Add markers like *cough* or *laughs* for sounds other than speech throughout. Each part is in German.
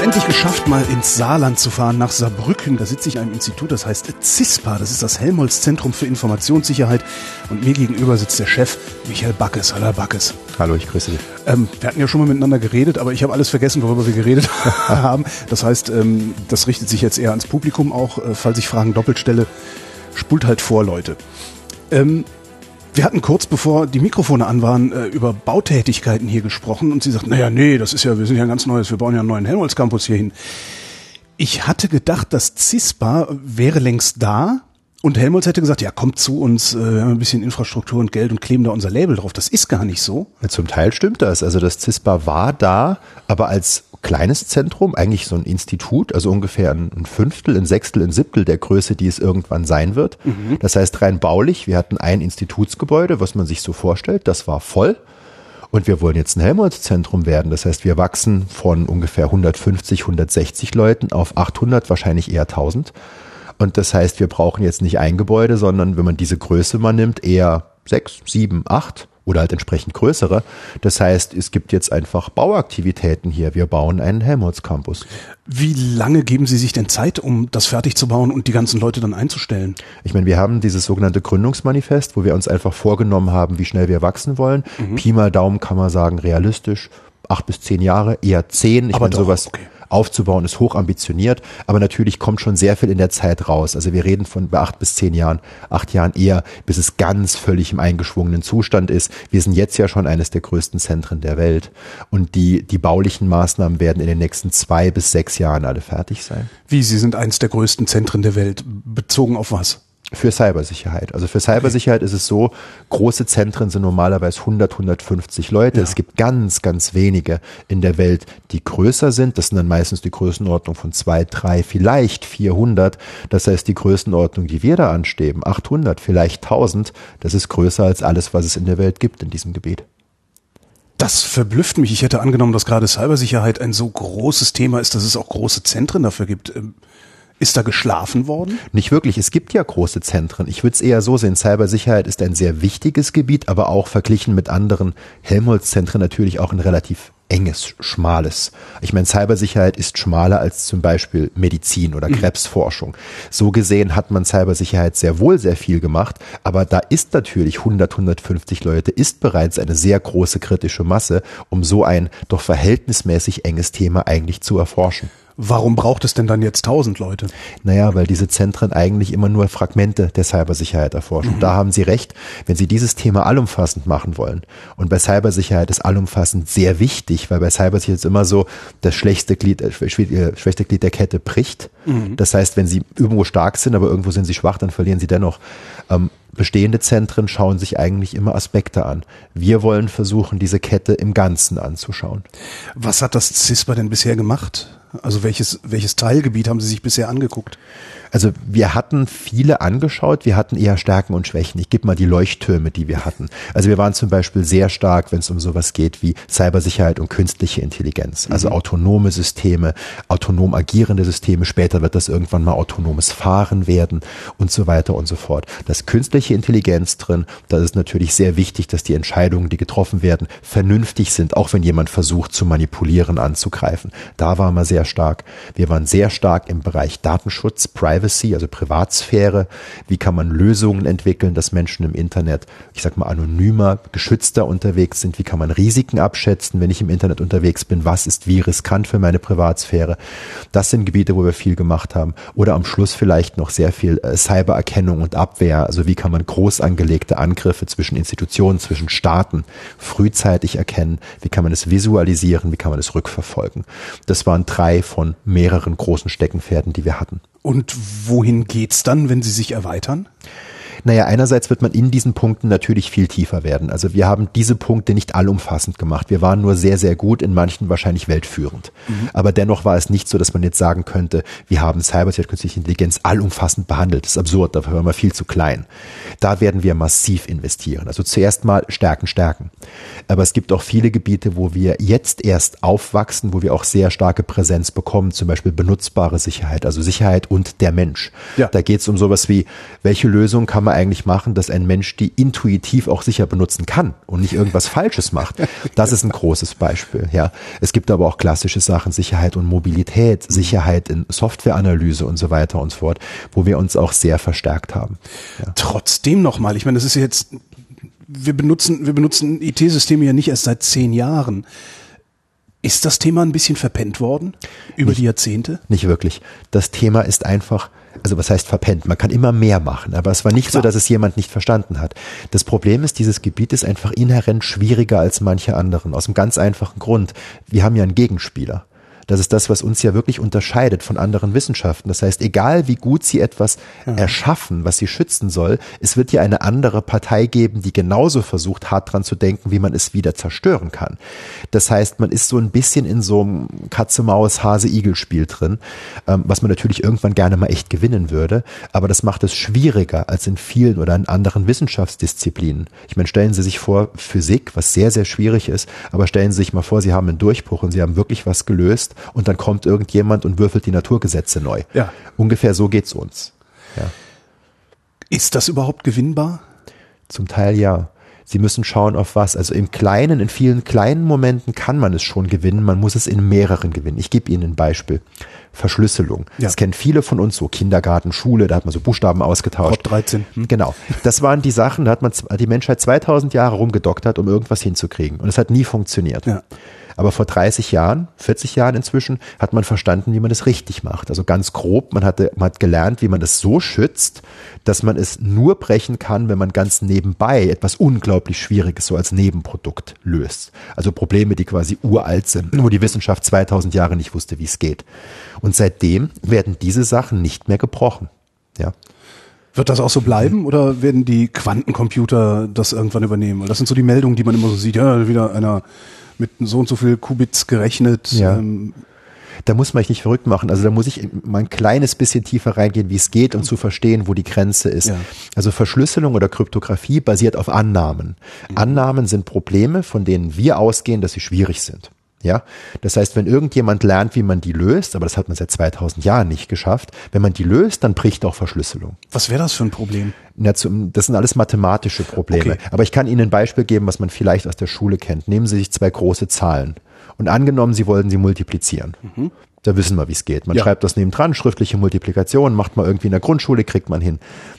Es endlich geschafft, mal ins Saarland zu fahren, nach Saarbrücken. Da sitze ich in einem Institut, das heißt CISPA. Das ist das Helmholtz Zentrum für Informationssicherheit. Und mir gegenüber sitzt der Chef Michael Backes. Hallo Backes. Hallo, ich grüße dich. Ähm, wir hatten ja schon mal miteinander geredet, aber ich habe alles vergessen, worüber wir geredet *laughs* haben. Das heißt, ähm, das richtet sich jetzt eher ans Publikum auch. Äh, falls ich Fragen doppelt stelle, spult halt vor, Leute. Ähm, wir hatten kurz bevor die Mikrofone an waren, äh, über Bautätigkeiten hier gesprochen und sie sagt, naja, nee, das ist ja, wir sind ja ein ganz neues, wir bauen ja einen neuen Helmholtz Campus hier hin. Ich hatte gedacht, das CISPA wäre längst da und Helmholtz hätte gesagt, ja, kommt zu uns, äh, wir haben ein bisschen Infrastruktur und Geld und kleben da unser Label drauf. Das ist gar nicht so. Ja, zum Teil stimmt das. Also das CISPA war da, aber als kleines Zentrum, eigentlich so ein Institut, also ungefähr ein Fünftel, ein Sechstel, ein Siebtel der Größe, die es irgendwann sein wird. Mhm. Das heißt rein baulich, wir hatten ein Institutsgebäude, was man sich so vorstellt, das war voll. Und wir wollen jetzt ein Helmholtz-Zentrum werden. Das heißt, wir wachsen von ungefähr 150, 160 Leuten auf 800, wahrscheinlich eher 1000. Und das heißt, wir brauchen jetzt nicht ein Gebäude, sondern wenn man diese Größe mal nimmt, eher sechs, sieben, acht oder halt entsprechend größere. Das heißt, es gibt jetzt einfach Bauaktivitäten hier. Wir bauen einen Helmholtz Campus. Wie lange geben Sie sich denn Zeit, um das fertig zu bauen und die ganzen Leute dann einzustellen? Ich meine, wir haben dieses sogenannte Gründungsmanifest, wo wir uns einfach vorgenommen haben, wie schnell wir wachsen wollen. Mhm. Pi mal Daumen kann man sagen, realistisch. Acht bis zehn Jahre, eher zehn. Ich Aber meine, doch, sowas. okay aufzubauen, ist hoch ambitioniert, aber natürlich kommt schon sehr viel in der Zeit raus. Also wir reden von acht bis zehn Jahren, acht Jahren eher, bis es ganz völlig im eingeschwungenen Zustand ist. Wir sind jetzt ja schon eines der größten Zentren der Welt und die, die baulichen Maßnahmen werden in den nächsten zwei bis sechs Jahren alle fertig sein. Wie, Sie sind eines der größten Zentren der Welt, bezogen auf was? Für Cybersicherheit. Also für Cybersicherheit ist es so, große Zentren sind normalerweise 100, 150 Leute. Ja. Es gibt ganz, ganz wenige in der Welt, die größer sind. Das sind dann meistens die Größenordnung von zwei, drei, vielleicht 400. Das heißt, die Größenordnung, die wir da anstreben, 800, vielleicht 1000, das ist größer als alles, was es in der Welt gibt in diesem Gebiet. Das verblüfft mich. Ich hätte angenommen, dass gerade Cybersicherheit ein so großes Thema ist, dass es auch große Zentren dafür gibt. Ist da geschlafen worden? Nicht wirklich. Es gibt ja große Zentren. Ich würde es eher so sehen. Cybersicherheit ist ein sehr wichtiges Gebiet, aber auch verglichen mit anderen Helmholtz-Zentren natürlich auch ein relativ enges, schmales. Ich meine, Cybersicherheit ist schmaler als zum Beispiel Medizin oder mhm. Krebsforschung. So gesehen hat man Cybersicherheit sehr wohl sehr viel gemacht, aber da ist natürlich 100, 150 Leute, ist bereits eine sehr große kritische Masse, um so ein doch verhältnismäßig enges Thema eigentlich zu erforschen. Warum braucht es denn dann jetzt tausend Leute? Naja, weil diese Zentren eigentlich immer nur Fragmente der Cybersicherheit erforschen. Mhm. Da haben Sie recht, wenn Sie dieses Thema allumfassend machen wollen. Und bei Cybersicherheit ist allumfassend sehr wichtig, weil bei Cybersicherheit ist immer so, das schlechteste Glied, äh, schwächste Glied der Kette bricht. Mhm. Das heißt, wenn Sie irgendwo stark sind, aber irgendwo sind Sie schwach, dann verlieren Sie dennoch. Ähm, bestehende Zentren schauen sich eigentlich immer Aspekte an. Wir wollen versuchen, diese Kette im Ganzen anzuschauen. Was hat das CISPA denn bisher gemacht? Also welches, welches Teilgebiet haben Sie sich bisher angeguckt? Also wir hatten viele angeschaut, wir hatten eher Stärken und Schwächen. Ich gebe mal die Leuchttürme, die wir hatten. Also wir waren zum Beispiel sehr stark, wenn es um sowas geht wie Cybersicherheit und künstliche Intelligenz. Also mhm. autonome Systeme, autonom agierende Systeme. Später wird das irgendwann mal autonomes Fahren werden und so weiter und so fort. Das künstliche Intelligenz drin, da ist natürlich sehr wichtig, dass die Entscheidungen, die getroffen werden, vernünftig sind, auch wenn jemand versucht zu manipulieren, anzugreifen. Da waren wir sehr stark. Wir waren sehr stark im Bereich Datenschutz, Privacy Privacy, also Privatsphäre. Wie kann man Lösungen entwickeln, dass Menschen im Internet, ich sag mal, anonymer, geschützter unterwegs sind? Wie kann man Risiken abschätzen, wenn ich im Internet unterwegs bin? Was ist wie riskant für meine Privatsphäre? Das sind Gebiete, wo wir viel gemacht haben. Oder am Schluss vielleicht noch sehr viel äh, Cybererkennung und Abwehr. Also wie kann man groß angelegte Angriffe zwischen Institutionen, zwischen Staaten frühzeitig erkennen? Wie kann man es visualisieren? Wie kann man es rückverfolgen? Das waren drei von mehreren großen Steckenpferden, die wir hatten. Und wohin geht's dann, wenn Sie sich erweitern? Naja, einerseits wird man in diesen Punkten natürlich viel tiefer werden. Also wir haben diese Punkte nicht allumfassend gemacht. Wir waren nur sehr, sehr gut, in manchen wahrscheinlich weltführend. Mhm. Aber dennoch war es nicht so, dass man jetzt sagen könnte, wir haben Cybersicherheit, künstliche Intelligenz allumfassend behandelt. Das ist absurd, dafür waren wir viel zu klein. Da werden wir massiv investieren. Also zuerst mal stärken, stärken. Aber es gibt auch viele Gebiete, wo wir jetzt erst aufwachsen, wo wir auch sehr starke Präsenz bekommen, zum Beispiel benutzbare Sicherheit, also Sicherheit und der Mensch. Ja. Da geht es um sowas wie, welche Lösung kann man eigentlich machen, dass ein Mensch die intuitiv auch sicher benutzen kann und nicht irgendwas *laughs* Falsches macht. Das ist ein großes Beispiel. Ja, es gibt aber auch klassische Sachen, Sicherheit und Mobilität, Sicherheit in Softwareanalyse und so weiter und so fort, wo wir uns auch sehr verstärkt haben. Ja. Trotzdem nochmal, ich meine, das ist jetzt wir benutzen, wir benutzen IT-Systeme ja nicht erst seit zehn Jahren. Ist das Thema ein bisschen verpennt worden über nicht, die Jahrzehnte? Nicht wirklich. Das Thema ist einfach, also was heißt verpennt? Man kann immer mehr machen, aber es war nicht Klar. so, dass es jemand nicht verstanden hat. Das Problem ist, dieses Gebiet ist einfach inhärent schwieriger als manche anderen, aus einem ganz einfachen Grund. Wir haben ja einen Gegenspieler. Das ist das, was uns ja wirklich unterscheidet von anderen Wissenschaften. Das heißt, egal wie gut sie etwas ja. erschaffen, was sie schützen soll, es wird ja eine andere Partei geben, die genauso versucht, hart dran zu denken, wie man es wieder zerstören kann. Das heißt, man ist so ein bisschen in so einem Katze-Maus-Hase-Igel-Spiel drin, ähm, was man natürlich irgendwann gerne mal echt gewinnen würde. Aber das macht es schwieriger als in vielen oder in anderen Wissenschaftsdisziplinen. Ich meine, stellen Sie sich vor, Physik, was sehr, sehr schwierig ist, aber stellen Sie sich mal vor, Sie haben einen Durchbruch und Sie haben wirklich was gelöst und dann kommt irgendjemand und würfelt die Naturgesetze neu. Ja. Ungefähr so geht's uns. Ja. Ist das überhaupt gewinnbar? Zum Teil ja. Sie müssen schauen auf was. Also im Kleinen, in vielen kleinen Momenten kann man es schon gewinnen. Man muss es in mehreren gewinnen. Ich gebe Ihnen ein Beispiel. Verschlüsselung. Ja. Das kennen viele von uns, so Kindergarten, Schule, da hat man so Buchstaben ausgetauscht. Top 13. Hm. Genau. Das waren die Sachen, da hat man die Menschheit 2000 Jahre rumgedoktert, um irgendwas hinzukriegen. Und es hat nie funktioniert. Ja. Aber vor 30 Jahren, 40 Jahren inzwischen, hat man verstanden, wie man das richtig macht. Also ganz grob, man, hatte, man hat gelernt, wie man das so schützt, dass man es nur brechen kann, wenn man ganz nebenbei etwas unglaublich Schwieriges so als Nebenprodukt löst. Also Probleme, die quasi uralt sind, wo die Wissenschaft 2000 Jahre nicht wusste, wie es geht. Und seitdem werden diese Sachen nicht mehr gebrochen. Ja. Wird das auch so bleiben oder werden die Quantencomputer das irgendwann übernehmen? Das sind so die Meldungen, die man immer so sieht. Ja, wieder einer mit so und so viel Qubits gerechnet. Ja. Ähm, da muss man sich nicht verrückt machen. Also da muss ich mal ein kleines bisschen tiefer reingehen, wie es geht, um zu verstehen, wo die Grenze ist. Ja. Also Verschlüsselung oder Kryptographie basiert auf Annahmen. Mhm. Annahmen sind Probleme, von denen wir ausgehen, dass sie schwierig sind. Ja, das heißt, wenn irgendjemand lernt, wie man die löst, aber das hat man seit 2000 Jahren nicht geschafft, wenn man die löst, dann bricht auch Verschlüsselung. Was wäre das für ein Problem? Ja, das sind alles mathematische Probleme. Okay. Aber ich kann Ihnen ein Beispiel geben, was man vielleicht aus der Schule kennt. Nehmen Sie sich zwei große Zahlen und angenommen, Sie wollten sie multiplizieren. Mhm. Da wissen wir, wie es geht. Man ja. schreibt das nebendran, schriftliche Multiplikation, macht man irgendwie in der Grundschule, kriegt man hin.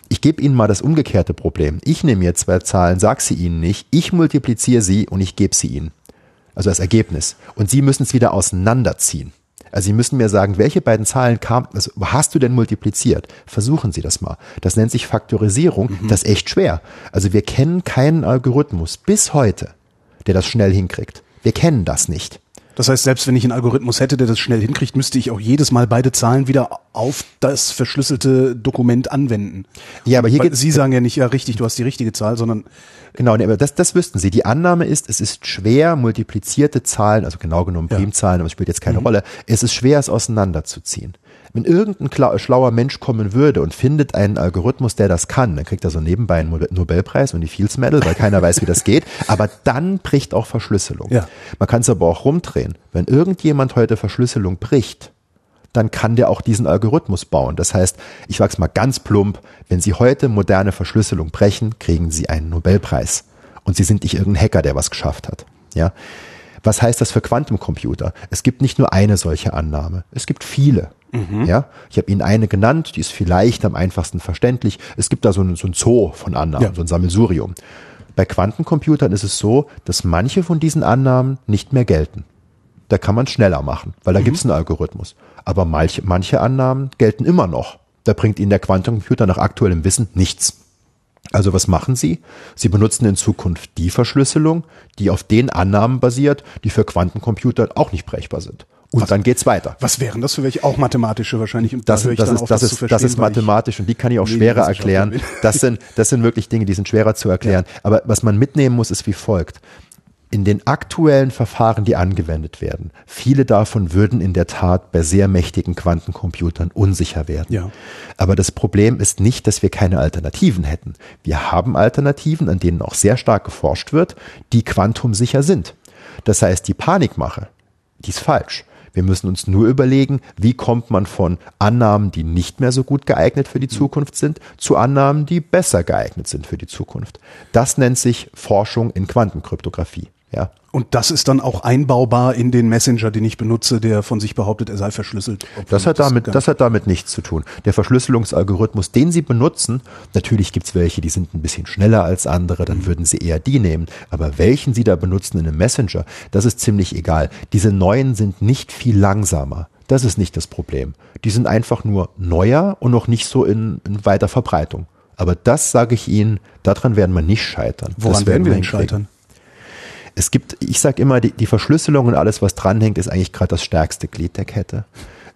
Ich gebe Ihnen mal das umgekehrte Problem. Ich nehme jetzt zwei Zahlen, sag sie Ihnen nicht, ich multipliziere sie und ich gebe sie Ihnen also das Ergebnis. Und Sie müssen es wieder auseinanderziehen. Also Sie müssen mir sagen, welche beiden Zahlen kam, also hast du denn multipliziert? Versuchen Sie das mal. Das nennt sich Faktorisierung. Mhm. Das ist echt schwer. Also wir kennen keinen Algorithmus bis heute, der das schnell hinkriegt. Wir kennen das nicht. Das heißt, selbst wenn ich einen Algorithmus hätte, der das schnell hinkriegt, müsste ich auch jedes Mal beide Zahlen wieder auf das verschlüsselte Dokument anwenden. Ja, aber hier geht Sie sagen ja nicht, ja richtig, du hast die richtige Zahl, sondern Genau, aber das, das wüssten Sie. Die Annahme ist, es ist schwer, multiplizierte Zahlen, also genau genommen Primzahlen, aber es spielt jetzt keine mhm. Rolle, es ist schwer, es auseinanderzuziehen. Wenn irgendein schlauer Mensch kommen würde und findet einen Algorithmus, der das kann, dann kriegt er so nebenbei einen Nobelpreis und die Fields Medal, weil keiner weiß, wie das geht. *laughs* Aber dann bricht auch Verschlüsselung. Ja. Man kann es aber auch rumdrehen. Wenn irgendjemand heute Verschlüsselung bricht, dann kann der auch diesen Algorithmus bauen. Das heißt, ich sag's mal ganz plump, wenn Sie heute moderne Verschlüsselung brechen, kriegen Sie einen Nobelpreis. Und Sie sind nicht irgendein Hacker, der was geschafft hat. Ja. Was heißt das für Quantencomputer? Es gibt nicht nur eine solche Annahme. Es gibt viele. Mhm. Ja, ich habe Ihnen eine genannt, die ist vielleicht am einfachsten verständlich. Es gibt da so ein, so ein Zoo von Annahmen, ja. so ein Sammelsurium. Bei Quantencomputern ist es so, dass manche von diesen Annahmen nicht mehr gelten. Da kann man schneller machen, weil da mhm. gibt es einen Algorithmus. Aber manche, manche Annahmen gelten immer noch. Da bringt Ihnen der Quantencomputer nach aktuellem Wissen nichts. Also was machen Sie? Sie benutzen in Zukunft die Verschlüsselung, die auf den Annahmen basiert, die für Quantencomputer auch nicht brechbar sind. Und was, dann geht's weiter. Was wären das für welche? Auch mathematische wahrscheinlich. Und das, da das, ist, das, ist, das ist mathematisch und die kann ich auch schwerer erklären. Das sind, das sind wirklich Dinge, die sind schwerer zu erklären. Ja. Aber was man mitnehmen muss, ist wie folgt in den aktuellen Verfahren, die angewendet werden, viele davon würden in der Tat bei sehr mächtigen Quantencomputern unsicher werden. Ja. Aber das Problem ist nicht, dass wir keine Alternativen hätten. Wir haben Alternativen, an denen auch sehr stark geforscht wird, die quantumsicher sind. Das heißt, die Panikmache, die ist falsch. Wir müssen uns nur überlegen, wie kommt man von Annahmen, die nicht mehr so gut geeignet für die Zukunft sind, zu Annahmen, die besser geeignet sind für die Zukunft. Das nennt sich Forschung in Quantenkryptographie. Ja. Und das ist dann auch einbaubar in den Messenger, den ich benutze, der von sich behauptet, er sei verschlüsselt. Das hat, damit, das hat damit nichts zu tun. Der Verschlüsselungsalgorithmus, den Sie benutzen, natürlich gibt's welche, die sind ein bisschen schneller als andere, dann mhm. würden Sie eher die nehmen. Aber welchen Sie da benutzen in einem Messenger, das ist ziemlich egal. Diese neuen sind nicht viel langsamer. Das ist nicht das Problem. Die sind einfach nur neuer und noch nicht so in, in weiter Verbreitung. Aber das sage ich Ihnen, daran werden wir nicht scheitern. Woran werden wir denn scheitern? Es gibt, ich sage immer, die, die Verschlüsselung und alles, was dranhängt, ist eigentlich gerade das stärkste Glied der Kette.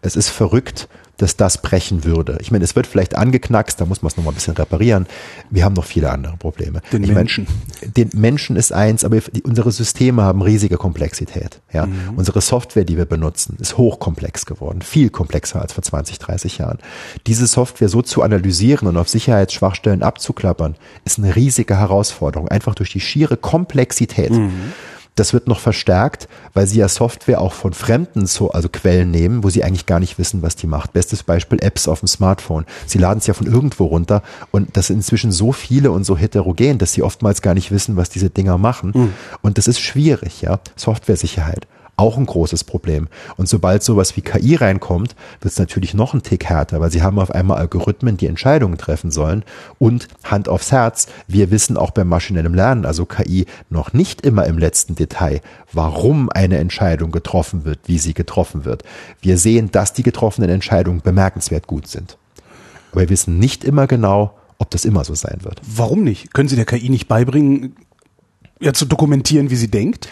Es ist verrückt, dass das brechen würde. Ich meine, es wird vielleicht angeknackst, da muss man es nochmal ein bisschen reparieren. Wir haben noch viele andere Probleme. Den ich Menschen. Meine, den Menschen ist eins, aber unsere Systeme haben riesige Komplexität. Ja? Mhm. Unsere Software, die wir benutzen, ist hochkomplex geworden, viel komplexer als vor 20, 30 Jahren. Diese Software so zu analysieren und auf Sicherheitsschwachstellen abzuklappern, ist eine riesige Herausforderung, einfach durch die schiere Komplexität. Mhm. Das wird noch verstärkt, weil sie ja Software auch von Fremden so, also Quellen nehmen, wo sie eigentlich gar nicht wissen, was die macht. Bestes Beispiel Apps auf dem Smartphone. Sie laden es ja von irgendwo runter und das sind inzwischen so viele und so heterogen, dass sie oftmals gar nicht wissen, was diese Dinger machen. Mhm. Und das ist schwierig, ja. Softwaresicherheit auch ein großes Problem. Und sobald sowas wie KI reinkommt, wird es natürlich noch ein Tick härter, weil sie haben auf einmal Algorithmen, die Entscheidungen treffen sollen. Und Hand aufs Herz, wir wissen auch beim maschinellen Lernen, also KI, noch nicht immer im letzten Detail, warum eine Entscheidung getroffen wird, wie sie getroffen wird. Wir sehen, dass die getroffenen Entscheidungen bemerkenswert gut sind. Aber wir wissen nicht immer genau, ob das immer so sein wird. Warum nicht? Können Sie der KI nicht beibringen, ja, zu dokumentieren, wie sie denkt?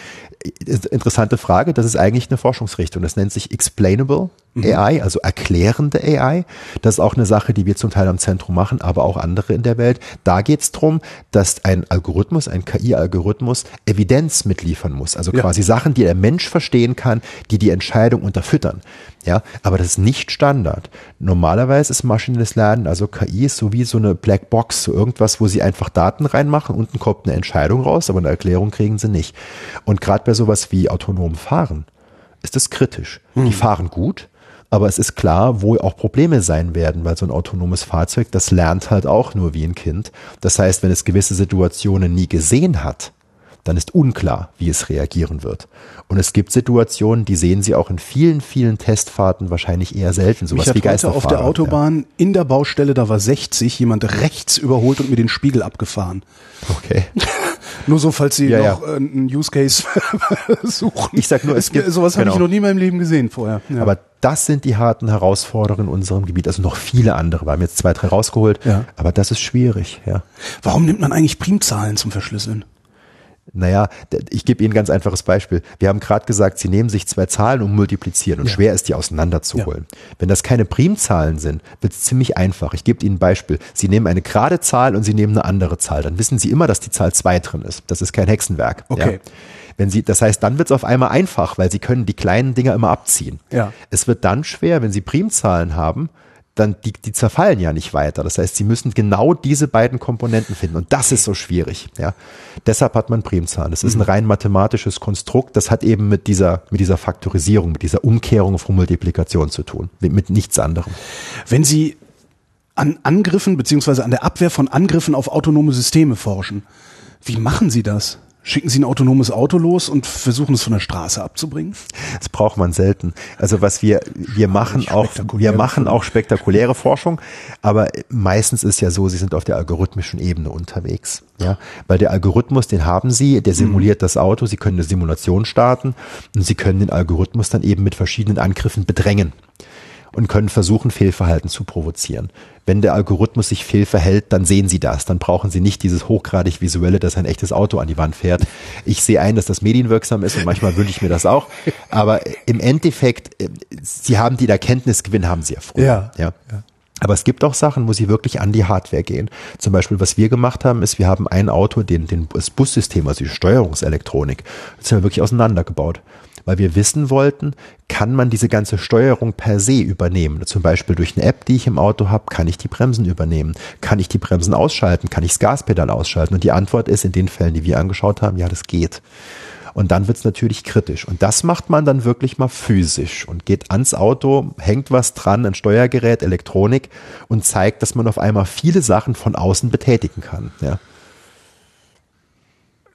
Interessante Frage. Das ist eigentlich eine Forschungsrichtung. Das nennt sich Explainable. AI, also erklärende AI. Das ist auch eine Sache, die wir zum Teil am Zentrum machen, aber auch andere in der Welt. Da geht es darum, dass ein Algorithmus, ein KI-Algorithmus Evidenz mitliefern muss. Also quasi ja. Sachen, die der Mensch verstehen kann, die die Entscheidung unterfüttern. Ja, aber das ist nicht Standard. Normalerweise ist maschinelles Lernen, also KI, ist so wie so eine Blackbox, so irgendwas, wo sie einfach Daten reinmachen, unten kommt eine Entscheidung raus, aber eine Erklärung kriegen sie nicht. Und gerade bei sowas wie autonomem Fahren ist es kritisch. Hm. Die fahren gut, aber es ist klar, wo auch Probleme sein werden, weil so ein autonomes Fahrzeug, das lernt halt auch nur wie ein Kind. Das heißt, wenn es gewisse Situationen nie gesehen hat, dann ist unklar, wie es reagieren wird. Und es gibt Situationen, die sehen Sie auch in vielen, vielen Testfahrten wahrscheinlich eher selten, sowas Mich wie Geisterfahrer. auf der Autobahn ja. in der Baustelle, da war 60, jemand rechts überholt und mir den Spiegel abgefahren. Okay. *laughs* nur so, falls Sie ja, noch ja. einen Use Case *laughs* suchen. Ich sag nur, es gibt, sowas genau. habe ich noch nie in meinem Leben gesehen vorher. Aber das sind die harten Herausforderungen in unserem Gebiet. Also noch viele andere. Wir haben jetzt zwei, drei rausgeholt. Ja. Aber das ist schwierig, ja. Warum nimmt man eigentlich Primzahlen zum Verschlüsseln? Naja, ich gebe Ihnen ein ganz einfaches Beispiel. Wir haben gerade gesagt, Sie nehmen sich zwei Zahlen und multiplizieren und ja. schwer ist, die auseinanderzuholen. Ja. Wenn das keine Primzahlen sind, wird es ziemlich einfach. Ich gebe Ihnen ein Beispiel. Sie nehmen eine gerade Zahl und Sie nehmen eine andere Zahl. Dann wissen Sie immer, dass die Zahl zwei drin ist. Das ist kein Hexenwerk. Okay. Ja. Wenn Sie, das heißt, dann wird es auf einmal einfach, weil Sie können die kleinen Dinger immer abziehen. Ja. Es wird dann schwer, wenn Sie Primzahlen haben dann die, die zerfallen ja nicht weiter. Das heißt, sie müssen genau diese beiden Komponenten finden und das ist so schwierig. Ja, deshalb hat man Primzahlen. Das ist ein mhm. rein mathematisches Konstrukt. Das hat eben mit dieser mit dieser Faktorisierung, mit dieser Umkehrung von Multiplikation zu tun, mit, mit nichts anderem. Wenn Sie an Angriffen beziehungsweise an der Abwehr von Angriffen auf autonome Systeme forschen, wie machen Sie das? Schicken Sie ein autonomes Auto los und versuchen es von der Straße abzubringen? Das braucht man selten. Also was wir wir machen auch wir machen auch spektakuläre Forschung, aber meistens ist ja so, Sie sind auf der algorithmischen Ebene unterwegs, ja, weil der Algorithmus, den haben Sie, der simuliert mhm. das Auto, Sie können eine Simulation starten und Sie können den Algorithmus dann eben mit verschiedenen Angriffen bedrängen. Und können versuchen, Fehlverhalten zu provozieren. Wenn der Algorithmus sich fehlverhält, dann sehen Sie das. Dann brauchen Sie nicht dieses hochgradig visuelle, dass ein echtes Auto an die Wand fährt. Ich sehe ein, dass das medienwirksam ist und manchmal wünsche ich mir das auch. Aber im Endeffekt, äh, Sie haben die Erkenntnisgewinn, haben Sie ja früher. Ja. ja. Aber es gibt auch Sachen, wo sie wirklich an die Hardware gehen. Zum Beispiel, was wir gemacht haben, ist, wir haben ein Auto, den, den, das Bussystem, also die Steuerungselektronik, das haben wir wirklich auseinandergebaut weil wir wissen wollten, kann man diese ganze Steuerung per se übernehmen. Zum Beispiel durch eine App, die ich im Auto habe, kann ich die Bremsen übernehmen. Kann ich die Bremsen ausschalten? Kann ich das Gaspedal ausschalten? Und die Antwort ist in den Fällen, die wir angeschaut haben, ja, das geht. Und dann wird es natürlich kritisch. Und das macht man dann wirklich mal physisch und geht ans Auto, hängt was dran, ein Steuergerät, Elektronik und zeigt, dass man auf einmal viele Sachen von außen betätigen kann. Ja.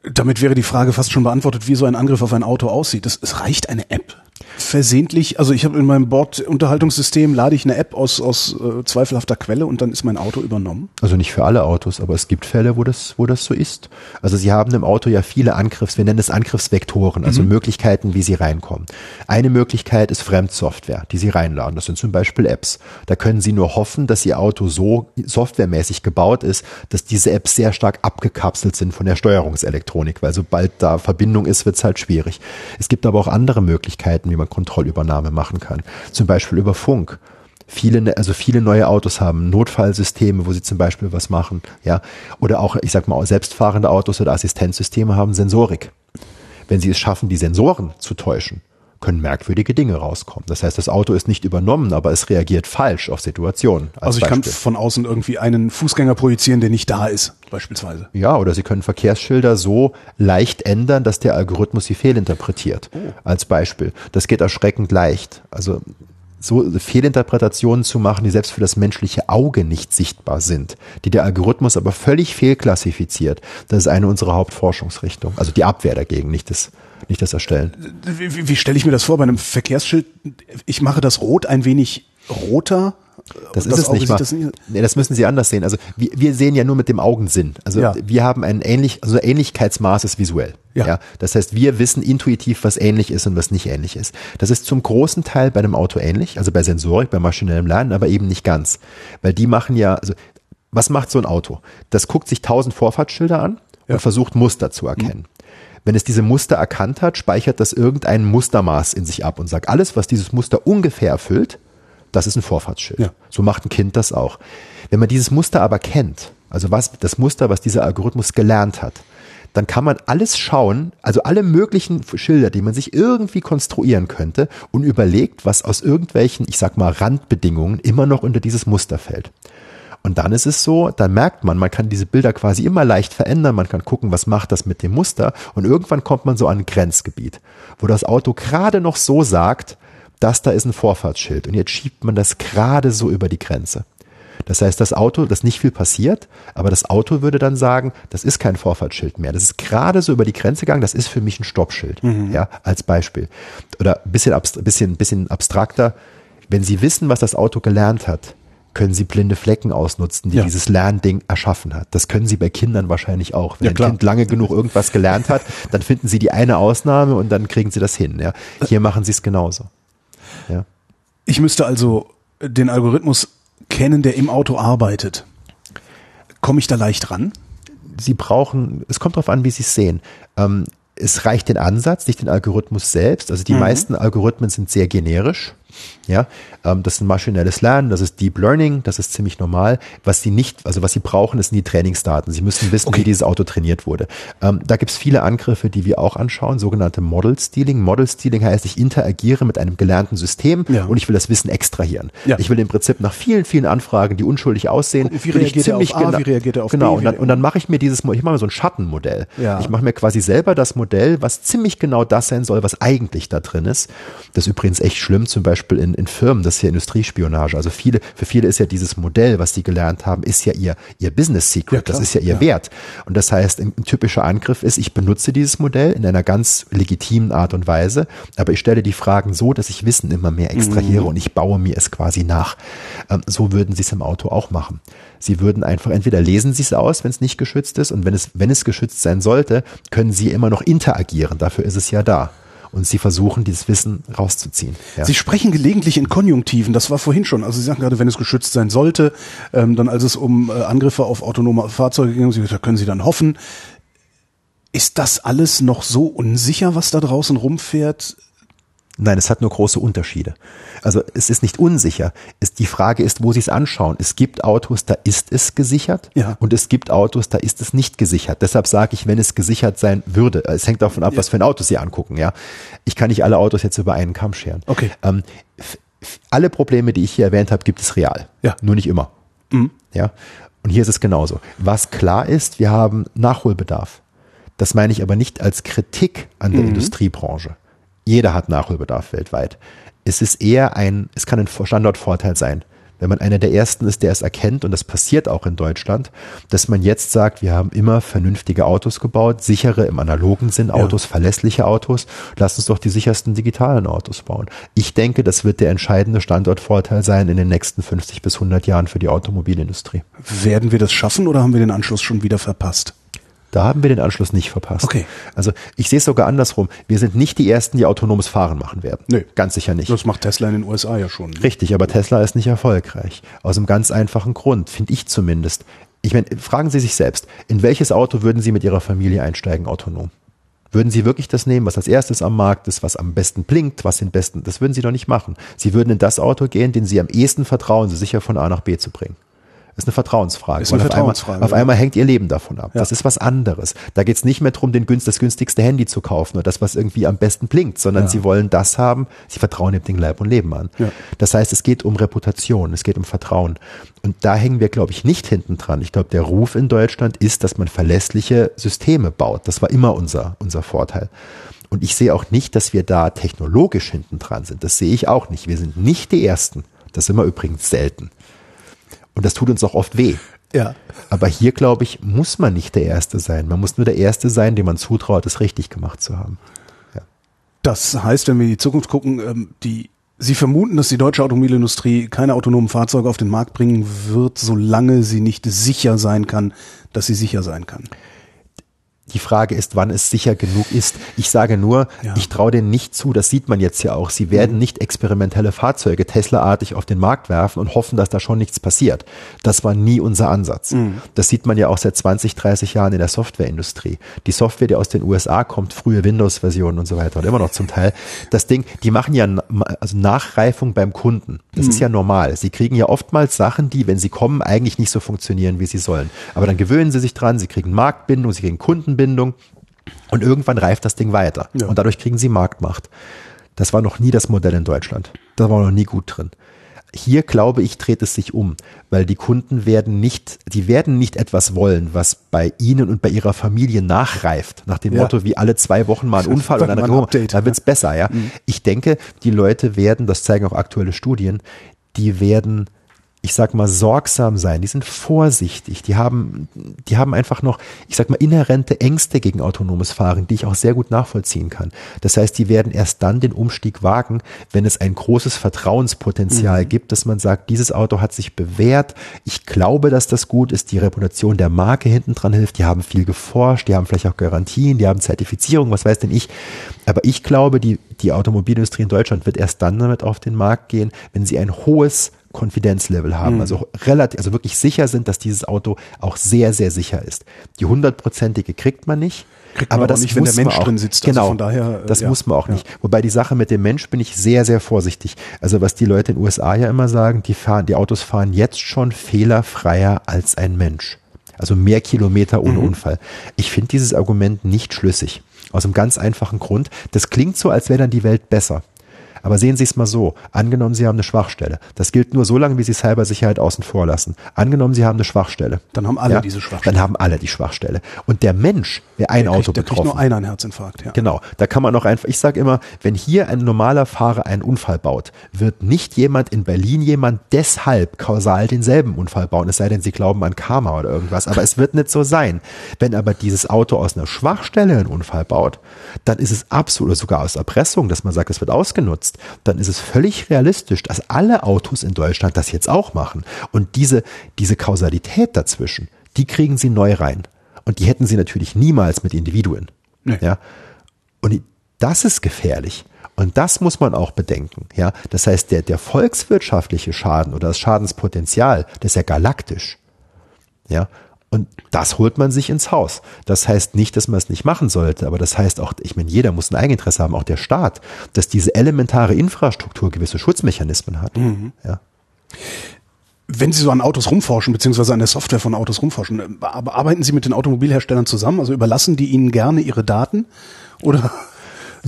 Damit wäre die Frage fast schon beantwortet, wie so ein Angriff auf ein Auto aussieht. Es, es reicht eine App versehentlich, also ich habe in meinem Bordunterhaltungssystem lade ich eine App aus, aus äh, zweifelhafter Quelle und dann ist mein Auto übernommen. Also nicht für alle Autos, aber es gibt Fälle, wo das, wo das so ist. Also Sie haben im Auto ja viele Angriffs, wir nennen es Angriffsvektoren, also mhm. Möglichkeiten, wie Sie reinkommen. Eine Möglichkeit ist Fremdsoftware, die Sie reinladen. Das sind zum Beispiel Apps. Da können Sie nur hoffen, dass Ihr Auto so softwaremäßig gebaut ist, dass diese Apps sehr stark abgekapselt sind von der Steuerungselektronik, weil sobald da Verbindung ist, wird es halt schwierig. Es gibt aber auch andere Möglichkeiten, wie man Kontrollübernahme machen kann. Zum Beispiel über Funk. Viele, ne, also viele neue Autos haben Notfallsysteme, wo sie zum Beispiel was machen, ja. Oder auch, ich sag mal, selbstfahrende Autos oder Assistenzsysteme haben Sensorik. Wenn sie es schaffen, die Sensoren zu täuschen, können merkwürdige Dinge rauskommen. Das heißt, das Auto ist nicht übernommen, aber es reagiert falsch auf Situationen. Als also ich Beispiel. kann von außen irgendwie einen Fußgänger projizieren, der nicht da ist, beispielsweise. Ja, oder Sie können Verkehrsschilder so leicht ändern, dass der Algorithmus sie fehlinterpretiert. Oh. Als Beispiel. Das geht erschreckend leicht. Also so Fehlinterpretationen zu machen, die selbst für das menschliche Auge nicht sichtbar sind, die der Algorithmus aber völlig fehlklassifiziert. Das ist eine unserer Hauptforschungsrichtungen. Also die Abwehr dagegen, nicht das nicht das Erstellen. Wie, wie stelle ich mir das vor bei einem Verkehrsschild? Ich mache das Rot ein wenig roter. Das ist das es nicht mal. Das, nicht nee, das müssen Sie anders sehen. Also wir, wir sehen ja nur mit dem Augensinn. Also ja. wir haben ein ähnlich, also Ähnlichkeitsmaß ist visuell. Ja. ja. Das heißt, wir wissen intuitiv, was ähnlich ist und was nicht ähnlich ist. Das ist zum großen Teil bei einem Auto ähnlich, also bei Sensorik, bei maschinellem Lernen, aber eben nicht ganz. Weil die machen ja, also was macht so ein Auto? Das guckt sich tausend Vorfahrtsschilder an ja. und versucht Muster zu erkennen. Mhm. Wenn es diese Muster erkannt hat, speichert das irgendein Mustermaß in sich ab und sagt, alles, was dieses Muster ungefähr erfüllt, das ist ein Vorfahrtsschild. Ja. So macht ein Kind das auch. Wenn man dieses Muster aber kennt, also was, das Muster, was dieser Algorithmus gelernt hat, dann kann man alles schauen, also alle möglichen Schilder, die man sich irgendwie konstruieren könnte und überlegt, was aus irgendwelchen, ich sag mal, Randbedingungen immer noch unter dieses Muster fällt. Und dann ist es so, dann merkt man, man kann diese Bilder quasi immer leicht verändern, man kann gucken, was macht das mit dem Muster und irgendwann kommt man so an ein Grenzgebiet, wo das Auto gerade noch so sagt, das da ist ein Vorfahrtsschild und jetzt schiebt man das gerade so über die Grenze. Das heißt, das Auto, das nicht viel passiert, aber das Auto würde dann sagen, das ist kein Vorfahrtsschild mehr. Das ist gerade so über die Grenze gegangen, das ist für mich ein Stoppschild. Mhm. Ja, als Beispiel. Oder bisschen, bisschen, bisschen abstrakter. Wenn Sie wissen, was das Auto gelernt hat, können Sie blinde Flecken ausnutzen, die ja. dieses Lernding erschaffen hat. Das können Sie bei Kindern wahrscheinlich auch. Wenn ja, ein Kind lange genug irgendwas gelernt hat, dann finden Sie die eine Ausnahme und dann kriegen Sie das hin. Ja. Hier machen Sie es genauso. Ja. Ich müsste also den Algorithmus kennen, der im Auto arbeitet. Komme ich da leicht ran? Sie brauchen, es kommt darauf an, wie Sie es sehen. Ähm, es reicht den Ansatz, nicht den Algorithmus selbst. Also die mhm. meisten Algorithmen sind sehr generisch. Ja, ähm, das ist ein maschinelles Lernen, das ist Deep Learning, das ist ziemlich normal. Was sie nicht, also was sie brauchen, ist die Trainingsdaten. Sie müssen wissen, okay. wie dieses Auto trainiert wurde. Ähm, da gibt es viele Angriffe, die wir auch anschauen, sogenannte Model Stealing. Model Stealing heißt, ich interagiere mit einem gelernten System ja. und ich will das Wissen extrahieren. Ja. Ich will im Prinzip nach vielen, vielen Anfragen, die unschuldig aussehen, wie reagiert er auf A, wie reagiert er auf genau, B? Und dann, und dann mache ich mir dieses, ich mache mir so ein Schattenmodell. Ja. Ich mache mir quasi selber das Modell, was ziemlich genau das sein soll, was eigentlich da drin ist. Das ist übrigens echt schlimm, zum Beispiel in, in Firmen, das ist ja Industriespionage. Also viele, für viele ist ja dieses Modell, was sie gelernt haben, ist ja ihr, ihr Business Secret. Ja, das ist ja ihr ja. Wert. Und das heißt, ein, ein typischer Angriff ist, ich benutze dieses Modell in einer ganz legitimen Art und Weise, aber ich stelle die Fragen so, dass ich Wissen immer mehr extrahiere mhm. und ich baue mir es quasi nach. Ähm, so würden sie es im Auto auch machen. Sie würden einfach entweder lesen sie es aus, wenn es nicht geschützt ist, und wenn es, wenn es geschützt sein sollte, können sie immer noch interagieren. Dafür ist es ja da. Und sie versuchen, dieses Wissen rauszuziehen. Ja. Sie sprechen gelegentlich in Konjunktiven, das war vorhin schon. Also Sie sagen gerade, wenn es geschützt sein sollte, ähm, dann als es um äh, Angriffe auf autonome Fahrzeuge ging, da können Sie dann hoffen. Ist das alles noch so unsicher, was da draußen rumfährt? Nein, es hat nur große Unterschiede. Also es ist nicht unsicher. Es, die Frage ist, wo Sie es anschauen. Es gibt Autos, da ist es gesichert ja. und es gibt Autos, da ist es nicht gesichert. Deshalb sage ich, wenn es gesichert sein würde, es hängt davon ab, ja. was für ein Auto Sie angucken. Ja, Ich kann nicht alle Autos jetzt über einen Kamm scheren. Okay. Ähm, alle Probleme, die ich hier erwähnt habe, gibt es real. Ja. Nur nicht immer. Mhm. Ja. Und hier ist es genauso. Was klar ist, wir haben Nachholbedarf. Das meine ich aber nicht als Kritik an der mhm. Industriebranche. Jeder hat Nachholbedarf weltweit. Es ist eher ein, es kann ein Standortvorteil sein, wenn man einer der ersten ist, der es erkennt, und das passiert auch in Deutschland, dass man jetzt sagt, wir haben immer vernünftige Autos gebaut, sichere im analogen Sinn Autos, ja. verlässliche Autos, lass uns doch die sichersten digitalen Autos bauen. Ich denke, das wird der entscheidende Standortvorteil sein in den nächsten 50 bis 100 Jahren für die Automobilindustrie. Werden wir das schaffen oder haben wir den Anschluss schon wieder verpasst? Da haben wir den Anschluss nicht verpasst. Okay. Also ich sehe es sogar andersrum. Wir sind nicht die Ersten, die autonomes Fahren machen werden. Nee. Ganz sicher nicht. Das macht Tesla in den USA ja schon. Ne? Richtig, aber Tesla ist nicht erfolgreich. Aus einem ganz einfachen Grund, finde ich zumindest. Ich meine, fragen Sie sich selbst, in welches Auto würden Sie mit Ihrer Familie einsteigen, autonom? Würden Sie wirklich das nehmen, was als erstes am Markt ist, was am besten blinkt, was den besten, das würden Sie doch nicht machen. Sie würden in das Auto gehen, den Sie am ehesten vertrauen, Sie sicher von A nach B zu bringen ist eine Vertrauensfrage. Ist eine Vertrauensfrage. Auf einmal, auf einmal, hängt ihr Leben davon ab. Ja. Das ist was anderes. Da geht es nicht mehr darum, den günst, das günstigste Handy zu kaufen oder das, was irgendwie am besten blinkt, sondern ja. sie wollen das haben, sie vertrauen dem Ding Leib und Leben an. Ja. Das heißt, es geht um Reputation, es geht um Vertrauen. Und da hängen wir, glaube ich, nicht hinten dran. Ich glaube, der Ruf in Deutschland ist, dass man verlässliche Systeme baut. Das war immer unser, unser Vorteil. Und ich sehe auch nicht, dass wir da technologisch hinten dran sind. Das sehe ich auch nicht. Wir sind nicht die Ersten. Das sind wir übrigens selten. Und das tut uns auch oft weh. Ja. Aber hier, glaube ich, muss man nicht der Erste sein. Man muss nur der Erste sein, dem man zutraut, es richtig gemacht zu haben. Ja. Das heißt, wenn wir in die Zukunft gucken, ähm, die Sie vermuten, dass die deutsche Automobilindustrie keine autonomen Fahrzeuge auf den Markt bringen wird, solange sie nicht sicher sein kann, dass sie sicher sein kann. Die Frage ist, wann es sicher genug ist. Ich sage nur, ja. ich traue denen nicht zu, das sieht man jetzt ja auch. Sie werden mhm. nicht experimentelle Fahrzeuge Tesla-artig auf den Markt werfen und hoffen, dass da schon nichts passiert. Das war nie unser Ansatz. Mhm. Das sieht man ja auch seit 20, 30 Jahren in der Softwareindustrie. Die Software, die aus den USA kommt, frühe Windows-Versionen und so weiter und immer noch zum Teil, das Ding, die machen ja also Nachreifung beim Kunden. Das mhm. ist ja normal. Sie kriegen ja oftmals Sachen, die, wenn sie kommen, eigentlich nicht so funktionieren, wie sie sollen. Aber dann gewöhnen sie sich dran, sie kriegen Marktbindung, sie kriegen Kunden Kundenbindung und irgendwann reift das Ding weiter. Ja. Und dadurch kriegen sie Marktmacht. Das war noch nie das Modell in Deutschland. Da war noch nie gut drin. Hier glaube ich, dreht es sich um, weil die Kunden werden nicht, die werden nicht etwas wollen, was bei ihnen und bei ihrer Familie nachreift, nach dem ja. Motto, wie alle zwei Wochen mal ein *laughs* Unfall und ein dann, Update, dann wird's besser, ja. Mhm. Ich denke, die Leute werden, das zeigen auch aktuelle Studien, die werden ich sag mal, sorgsam sein, die sind vorsichtig, die haben, die haben einfach noch, ich sag mal, inhärente Ängste gegen autonomes Fahren, die ich auch sehr gut nachvollziehen kann. Das heißt, die werden erst dann den Umstieg wagen, wenn es ein großes Vertrauenspotenzial mhm. gibt, dass man sagt, dieses Auto hat sich bewährt, ich glaube, dass das gut ist, die Reputation der Marke hinten dran hilft, die haben viel geforscht, die haben vielleicht auch Garantien, die haben Zertifizierung, was weiß denn ich. Aber ich glaube, die, die Automobilindustrie in Deutschland wird erst dann damit auf den Markt gehen, wenn sie ein hohes Konfidenzlevel haben, mhm. also relativ, also wirklich sicher sind, dass dieses Auto auch sehr, sehr sicher ist. Die hundertprozentige kriegt man nicht. Kriegt man aber das nicht, wenn der Mensch auch, drin sitzt. Also genau, also von daher, das ja, muss man auch ja. nicht. Wobei die Sache mit dem Mensch bin ich sehr, sehr vorsichtig. Also was die Leute in den USA ja immer sagen, die fahren, die Autos fahren jetzt schon fehlerfreier als ein Mensch. Also mehr Kilometer ohne mhm. Unfall. Ich finde dieses Argument nicht schlüssig. Aus einem ganz einfachen Grund. Das klingt so, als wäre dann die Welt besser. Aber sehen Sie es mal so. Angenommen, Sie haben eine Schwachstelle. Das gilt nur so lange, wie Sie Cybersicherheit außen vor lassen. Angenommen, Sie haben eine Schwachstelle. Dann haben alle ja? diese Schwachstelle. Dann haben alle die Schwachstelle. Und der Mensch, wer ein der Auto kriegt, der betroffen. kriegt nur einer einen Herzinfarkt, ja. Genau. Da kann man noch einfach, ich sage immer, wenn hier ein normaler Fahrer einen Unfall baut, wird nicht jemand in Berlin jemand deshalb kausal denselben Unfall bauen. Es sei denn, Sie glauben an Karma oder irgendwas. Aber es wird nicht so sein. Wenn aber dieses Auto aus einer Schwachstelle einen Unfall baut, dann ist es absolut, sogar aus Erpressung, dass man sagt, es wird ausgenutzt, dann ist es völlig realistisch, dass alle Autos in Deutschland das jetzt auch machen. Und diese, diese Kausalität dazwischen, die kriegen sie neu rein. Und die hätten sie natürlich niemals mit Individuen. Nee. Ja. Und Das ist gefährlich. Und das muss man auch bedenken. Ja, das heißt, der, der volkswirtschaftliche Schaden oder das Schadenspotenzial, das ist ja galaktisch. Ja, und das holt man sich ins Haus. Das heißt nicht, dass man es nicht machen sollte, aber das heißt auch, ich meine, jeder muss ein Eigeninteresse haben, auch der Staat, dass diese elementare Infrastruktur gewisse Schutzmechanismen hat. Mhm. Ja. Wenn Sie so an Autos rumforschen, beziehungsweise an der Software von Autos rumforschen, arbeiten Sie mit den Automobilherstellern zusammen? Also überlassen die Ihnen gerne Ihre Daten? Oder?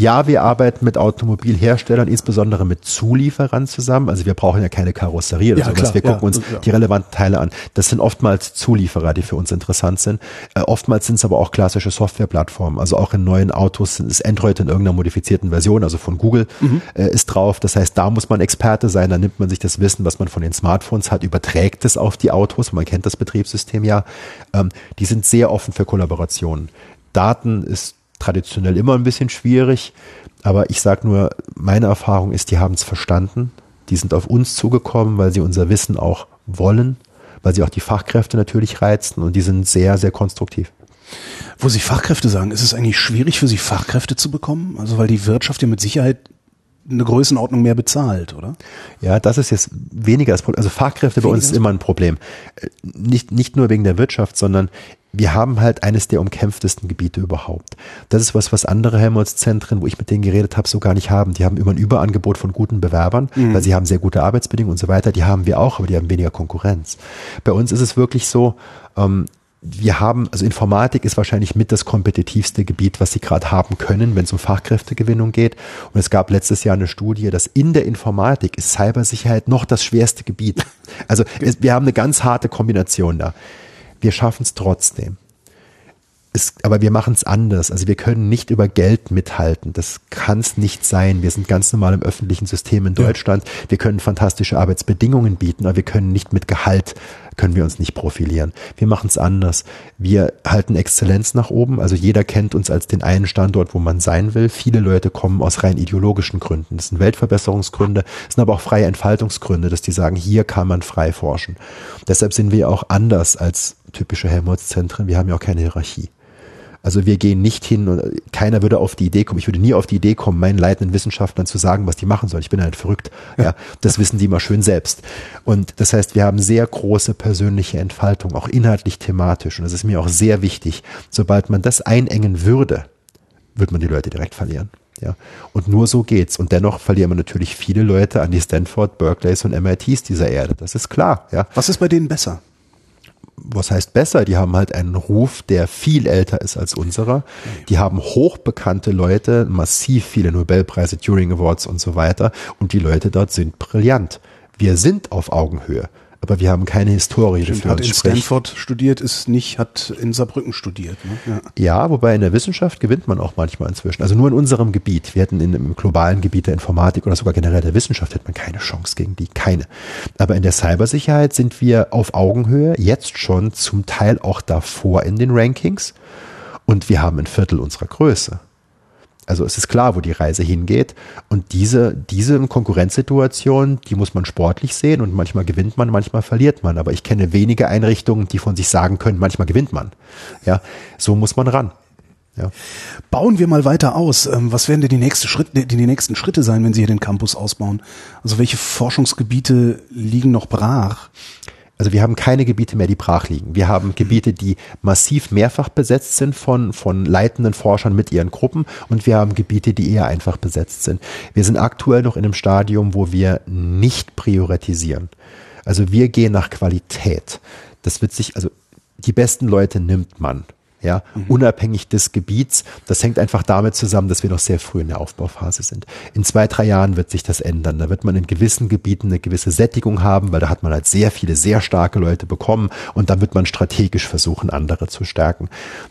Ja, wir arbeiten mit Automobilherstellern, insbesondere mit Zulieferern zusammen. Also wir brauchen ja keine Karosserie oder ja, sowas. Klar, wir gucken ja, uns ja. die relevanten Teile an. Das sind oftmals Zulieferer, die für uns interessant sind. Äh, oftmals sind es aber auch klassische Softwareplattformen. Also auch in neuen Autos ist Android in irgendeiner modifizierten Version, also von Google, mhm. äh, ist drauf. Das heißt, da muss man Experte sein. Da nimmt man sich das Wissen, was man von den Smartphones hat, überträgt es auf die Autos. Man kennt das Betriebssystem ja. Ähm, die sind sehr offen für Kollaborationen. Daten ist traditionell immer ein bisschen schwierig. Aber ich sage nur, meine Erfahrung ist, die haben es verstanden. Die sind auf uns zugekommen, weil sie unser Wissen auch wollen, weil sie auch die Fachkräfte natürlich reizen und die sind sehr, sehr konstruktiv. Wo Sie Fachkräfte sagen, ist es eigentlich schwierig für Sie Fachkräfte zu bekommen? Also weil die Wirtschaft ja mit Sicherheit eine Größenordnung mehr bezahlt, oder? Ja, das ist jetzt weniger das Problem. Also Fachkräfte weniger bei uns ist immer ein Problem. Äh, nicht, nicht nur wegen der Wirtschaft, sondern wir haben halt eines der umkämpftesten Gebiete überhaupt. Das ist was, was andere Helmholtz-Zentren, wo ich mit denen geredet habe, so gar nicht haben. Die haben immer ein Überangebot von guten Bewerbern, mhm. weil sie haben sehr gute Arbeitsbedingungen und so weiter. Die haben wir auch, aber die haben weniger Konkurrenz. Bei uns ist es wirklich so, ähm, wir haben, also Informatik ist wahrscheinlich mit das kompetitivste Gebiet, was sie gerade haben können, wenn es um Fachkräftegewinnung geht. Und es gab letztes Jahr eine Studie, dass in der Informatik ist Cybersicherheit noch das schwerste Gebiet. Also es, wir haben eine ganz harte Kombination da. Wir schaffen es trotzdem. Es, aber wir machen es anders. Also wir können nicht über Geld mithalten. Das kann es nicht sein. Wir sind ganz normal im öffentlichen System in Deutschland. Ja. Wir können fantastische Arbeitsbedingungen bieten, aber wir können nicht mit Gehalt, können wir uns nicht profilieren. Wir machen es anders. Wir halten Exzellenz nach oben. Also jeder kennt uns als den einen Standort, wo man sein will. Viele Leute kommen aus rein ideologischen Gründen. Das sind Weltverbesserungsgründe, das sind aber auch freie Entfaltungsgründe, dass die sagen, hier kann man frei forschen. Deshalb sind wir auch anders als typische Helmholtz-Zentren. Wir haben ja auch keine Hierarchie. Also wir gehen nicht hin und keiner würde auf die Idee kommen, ich würde nie auf die Idee kommen, meinen leitenden Wissenschaftlern zu sagen, was die machen sollen. Ich bin halt verrückt. Ja, das wissen die mal schön selbst. Und das heißt, wir haben sehr große persönliche Entfaltung, auch inhaltlich thematisch. Und das ist mir auch sehr wichtig. Sobald man das einengen würde, würde man die Leute direkt verlieren. Ja, und nur so geht's. Und dennoch verlieren wir natürlich viele Leute an die Stanford, Berkeleys und MITs dieser Erde. Das ist klar. Ja. Was ist bei denen besser? Was heißt besser? Die haben halt einen Ruf, der viel älter ist als unserer. Die haben hochbekannte Leute, massiv viele Nobelpreise, Turing Awards und so weiter. Und die Leute dort sind brillant. Wir sind auf Augenhöhe aber wir haben keine Historie dafür. Hat in Stanford studiert, ist nicht, hat in Saarbrücken studiert. Ne? Ja. ja. wobei in der Wissenschaft gewinnt man auch manchmal inzwischen. Also nur in unserem Gebiet. Wir hätten in einem globalen Gebiet der Informatik oder sogar generell der Wissenschaft hätte man keine Chance gegen die, keine. Aber in der Cybersicherheit sind wir auf Augenhöhe, jetzt schon zum Teil auch davor in den Rankings. Und wir haben ein Viertel unserer Größe. Also es ist klar, wo die Reise hingeht. Und diese, diese Konkurrenzsituation, die muss man sportlich sehen und manchmal gewinnt man, manchmal verliert man. Aber ich kenne wenige Einrichtungen, die von sich sagen können, manchmal gewinnt man. Ja, so muss man ran. Ja. Bauen wir mal weiter aus. Ähm, was werden denn die, nächste Schritte, die, die nächsten Schritte sein, wenn Sie hier den Campus ausbauen? Also welche Forschungsgebiete liegen noch brach? Also wir haben keine Gebiete mehr, die brach liegen. Wir haben Gebiete, die massiv mehrfach besetzt sind von, von leitenden Forschern mit ihren Gruppen und wir haben Gebiete, die eher einfach besetzt sind. Wir sind aktuell noch in einem Stadium, wo wir nicht priorisieren. Also wir gehen nach Qualität. Das wird sich, also die besten Leute nimmt man ja, mhm. unabhängig des Gebiets. Das hängt einfach damit zusammen, dass wir noch sehr früh in der Aufbauphase sind. In zwei, drei Jahren wird sich das ändern. Da wird man in gewissen Gebieten eine gewisse Sättigung haben, weil da hat man halt sehr viele, sehr starke Leute bekommen und dann wird man strategisch versuchen, andere zu stärken.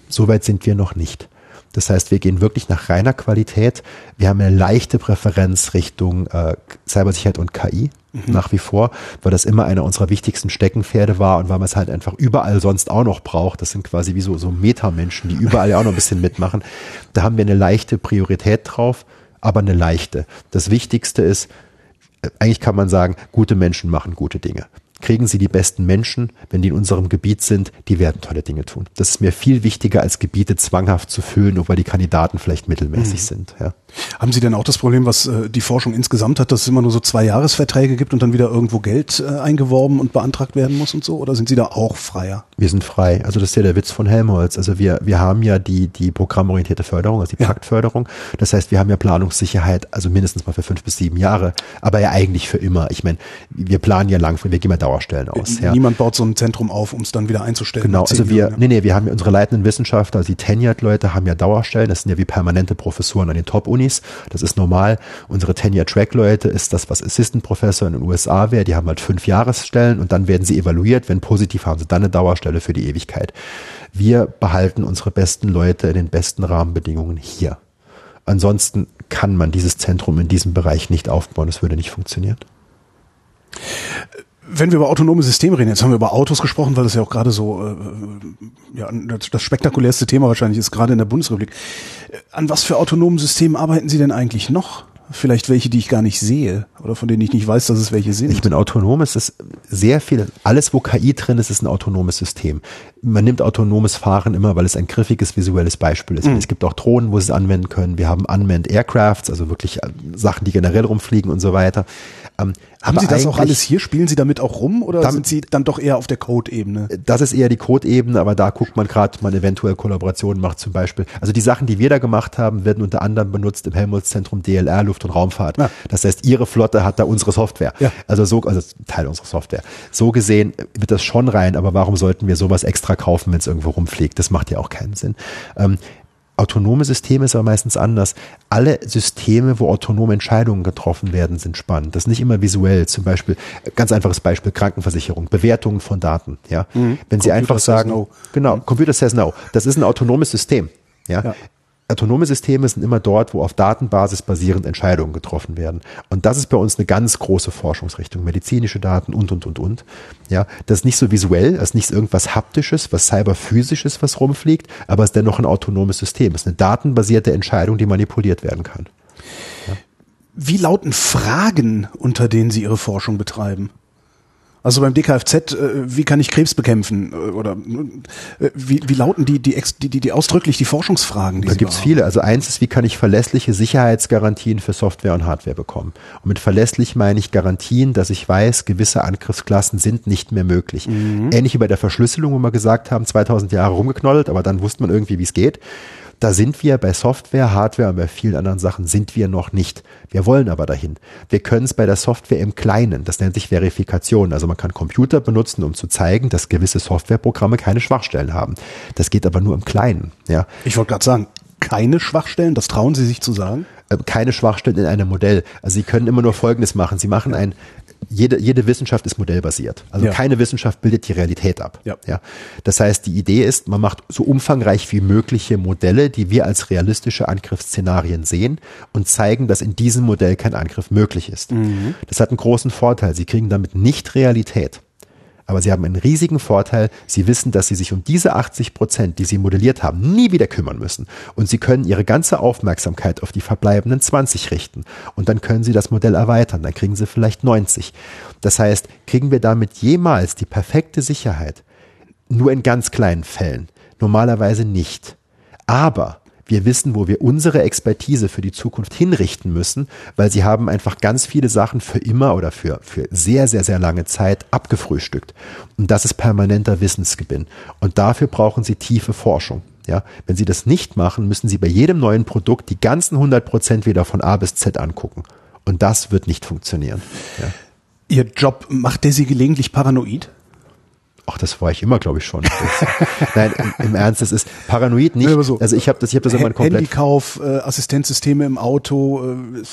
Soweit sind wir noch nicht. Das heißt, wir gehen wirklich nach reiner Qualität. Wir haben eine leichte Präferenz Richtung äh, Cybersicherheit und KI mhm. nach wie vor, weil das immer einer unserer wichtigsten Steckenpferde war und weil man es halt einfach überall sonst auch noch braucht. Das sind quasi wie so, so Metamenschen, die überall ja auch noch ein bisschen mitmachen. Da haben wir eine leichte Priorität drauf, aber eine leichte. Das Wichtigste ist, äh, eigentlich kann man sagen, gute Menschen machen gute Dinge kriegen Sie die besten Menschen, wenn die in unserem Gebiet sind, die werden tolle Dinge tun. Das ist mir viel wichtiger, als Gebiete zwanghaft zu füllen, nur weil die Kandidaten vielleicht mittelmäßig mhm. sind. Ja. Haben Sie denn auch das Problem, was äh, die Forschung insgesamt hat, dass es immer nur so zwei Jahresverträge gibt und dann wieder irgendwo Geld äh, eingeworben und beantragt werden muss und so? Oder sind Sie da auch freier? Wir sind frei. Also das ist ja der Witz von Helmholtz. Also wir, wir haben ja die, die programmorientierte Förderung, also die ja. Paktförderung. Das heißt, wir haben ja Planungssicherheit, also mindestens mal für fünf bis sieben Jahre, aber ja eigentlich für immer. Ich meine, wir planen ja langfristig, wir gehen mal Dauerstellen aus. Ja. Niemand baut so ein Zentrum auf, um es dann wieder einzustellen. Genau, also wir, Jahren, ja. nee, nee, wir haben ja unsere leitenden Wissenschaftler, also die Tenured-Leute haben ja Dauerstellen. Das sind ja wie permanente Professuren an den Top-Unis. Das ist normal. Unsere Tenure-Track-Leute ist das, was Assistant Professor in den USA wäre. Die haben halt fünf Jahresstellen und dann werden sie evaluiert. Wenn positiv, haben sie dann eine Dauerstelle für die Ewigkeit. Wir behalten unsere besten Leute in den besten Rahmenbedingungen hier. Ansonsten kann man dieses Zentrum in diesem Bereich nicht aufbauen. Das würde nicht funktionieren. Wenn wir über autonome Systeme reden, jetzt haben wir über Autos gesprochen, weil das ja auch gerade so äh, ja, das spektakulärste Thema wahrscheinlich ist, gerade in der Bundesrepublik. An was für autonomen Systemen arbeiten Sie denn eigentlich noch? Vielleicht welche, die ich gar nicht sehe oder von denen ich nicht weiß, dass es welche sind. Ich bin autonom. Es ist sehr viel. Alles, wo KI drin ist, ist ein autonomes System. Man nimmt autonomes Fahren immer, weil es ein griffiges visuelles Beispiel ist. Mhm. Es gibt auch Drohnen, wo sie es anwenden können. Wir haben Unmanned Aircrafts, also wirklich äh, Sachen, die generell rumfliegen und so weiter. Ähm, haben Sie das auch alles hier? Spielen Sie damit auch rum oder damit, sind Sie dann doch eher auf der Code-Ebene? Das ist eher die Code-Ebene, aber da guckt man gerade, man eventuell Kollaborationen macht zum Beispiel. Also die Sachen, die wir da gemacht haben, werden unter anderem benutzt im Helmholtz-Zentrum DLR, Luft- und Raumfahrt. Ja. Das heißt, Ihre Flotte hat da unsere Software. Ja. Also so, also Teil unserer Software. So gesehen wird das schon rein, aber warum sollten wir sowas extra kaufen, wenn es irgendwo rumfliegt? Das macht ja auch keinen Sinn. Ähm, Autonome Systeme ist aber meistens anders. Alle Systeme, wo autonome Entscheidungen getroffen werden, sind spannend. Das ist nicht immer visuell. Zum Beispiel, ganz einfaches Beispiel, Krankenversicherung, Bewertungen von Daten. Ja, mhm. Wenn Sie Computer einfach sagen, no. genau. Computer says no. Das ist ein autonomes System. Ja? ja autonome Systeme sind immer dort, wo auf Datenbasis basierend Entscheidungen getroffen werden. Und das ist bei uns eine ganz große Forschungsrichtung. Medizinische Daten und, und, und, und. Ja, das ist nicht so visuell, das ist nicht irgendwas haptisches, was cyberphysisches, was rumfliegt, aber es ist dennoch ein autonomes System. Es ist eine datenbasierte Entscheidung, die manipuliert werden kann. Ja. Wie lauten Fragen, unter denen Sie Ihre Forschung betreiben? Also beim DKFZ, äh, wie kann ich Krebs bekämpfen? Äh, oder äh, wie, wie lauten die, die, die, die ausdrücklich die Forschungsfragen? Die da gibt's viele. Also eins ist, wie kann ich verlässliche Sicherheitsgarantien für Software und Hardware bekommen? Und mit verlässlich meine ich Garantien, dass ich weiß, gewisse Angriffsklassen sind nicht mehr möglich. Mhm. Ähnlich wie bei der Verschlüsselung, wo wir gesagt haben, 2000 Jahre rumgeknollt, aber dann wusste man irgendwie, wie es geht. Da sind wir bei Software, Hardware und bei vielen anderen Sachen sind wir noch nicht. Wir wollen aber dahin. Wir können es bei der Software im Kleinen. Das nennt sich Verifikation. Also man kann Computer benutzen, um zu zeigen, dass gewisse Softwareprogramme keine Schwachstellen haben. Das geht aber nur im Kleinen. Ja. Ich wollte gerade sagen, keine Schwachstellen, das trauen Sie sich zu sagen? Äh, keine Schwachstellen in einem Modell. Also Sie können immer nur Folgendes machen. Sie machen ein jede, jede Wissenschaft ist modellbasiert. Also ja. keine Wissenschaft bildet die Realität ab. Ja. ja. Das heißt, die Idee ist, man macht so umfangreich wie mögliche Modelle, die wir als realistische Angriffsszenarien sehen und zeigen, dass in diesem Modell kein Angriff möglich ist. Mhm. Das hat einen großen Vorteil. Sie kriegen damit nicht Realität. Aber sie haben einen riesigen Vorteil. Sie wissen, dass sie sich um diese 80 Prozent, die sie modelliert haben, nie wieder kümmern müssen. Und sie können ihre ganze Aufmerksamkeit auf die verbleibenden 20 richten. Und dann können sie das Modell erweitern. Dann kriegen sie vielleicht 90. Das heißt, kriegen wir damit jemals die perfekte Sicherheit? Nur in ganz kleinen Fällen. Normalerweise nicht. Aber wir wissen, wo wir unsere Expertise für die Zukunft hinrichten müssen, weil sie haben einfach ganz viele Sachen für immer oder für, für sehr, sehr, sehr lange Zeit abgefrühstückt. Und das ist permanenter Wissensgewinn. Und dafür brauchen sie tiefe Forschung. Ja, wenn Sie das nicht machen, müssen Sie bei jedem neuen Produkt die ganzen 100 Prozent wieder von A bis Z angucken. Und das wird nicht funktionieren. Ja. Ihr Job, macht der Sie gelegentlich paranoid? Ach, das war ich immer, glaube ich schon. *laughs* Nein, im, im, Ernst, das ist paranoid nicht. Nee, so also ich habe das, ich habe das immer komplett. Handykauf, äh, Assistenzsysteme im Auto. Äh,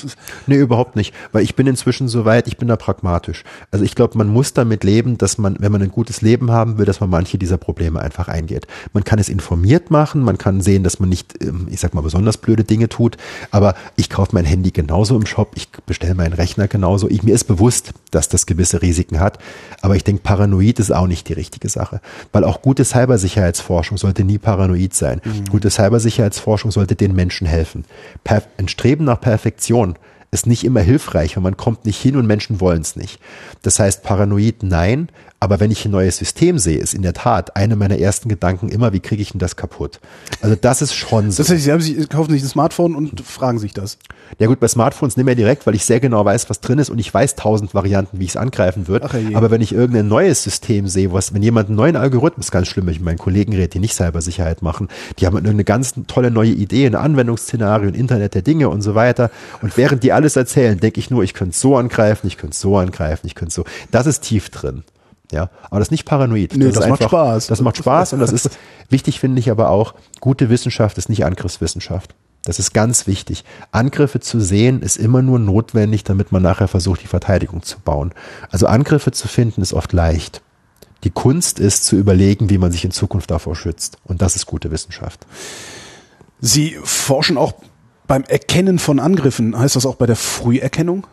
nee, überhaupt nicht, weil ich bin inzwischen so weit, ich bin da pragmatisch. Also ich glaube, man muss damit leben, dass man, wenn man ein gutes Leben haben will, dass man manche dieser Probleme einfach eingeht. Man kann es informiert machen, man kann sehen, dass man nicht, ähm, ich sag mal, besonders blöde Dinge tut, aber ich kaufe mein Handy genauso im Shop, ich bestelle meinen Rechner genauso. Ich, mir ist bewusst, dass das gewisse Risiken hat, aber ich denke, paranoid ist auch nicht die richtige richtige Sache. Weil auch gute Cybersicherheitsforschung sollte nie paranoid sein. Mhm. Gute Cybersicherheitsforschung sollte den Menschen helfen. Per ein Streben nach Perfektion ist nicht immer hilfreich und man kommt nicht hin und Menschen wollen es nicht. Das heißt, paranoid nein, Aber wenn ich ein neues System sehe, ist in der Tat eine meiner ersten Gedanken immer, wie kriege ich denn das kaputt? Also das ist schon so. Das heißt, Sie, haben sich, kaufen sich ein Smartphone und fragen sich das. Ja gut, bei Smartphones nicht mehr direkt, weil ich sehr genau weiß, was drin ist und ich weiß tausend Varianten, wie ich es angreifen würde. Aber wenn ich irgendein neues System sehe, was, wenn jemand einen neuen Algorithmus, ganz schlimm, ich meinen Kollegen rede, die nicht Cybersicherheit machen, die haben irgendeine ganz tolle neue Idee, ein Anwendungsszenario, ein Internet der Dinge und so weiter. Und während die alles erzählen, denke ich nur, ich könnte so angreifen, ich könnte so angreifen, ich könnte so. Das ist tief drin. Ja, aber das ist nicht paranoid. Nee, das, das macht einfach, Spaß. Das macht Spaß und das ist wichtig, finde ich aber auch, gute Wissenschaft ist nicht Angriffswissenschaft. Das ist ganz wichtig. Angriffe zu sehen ist immer nur notwendig, damit man nachher versucht, die Verteidigung zu bauen. Also Angriffe zu finden ist oft leicht. Die Kunst ist zu überlegen, wie man sich in Zukunft davor schützt. Und das ist gute Wissenschaft. Sie forschen auch beim Erkennen von Angriffen. Heißt das auch bei der Früherkennung?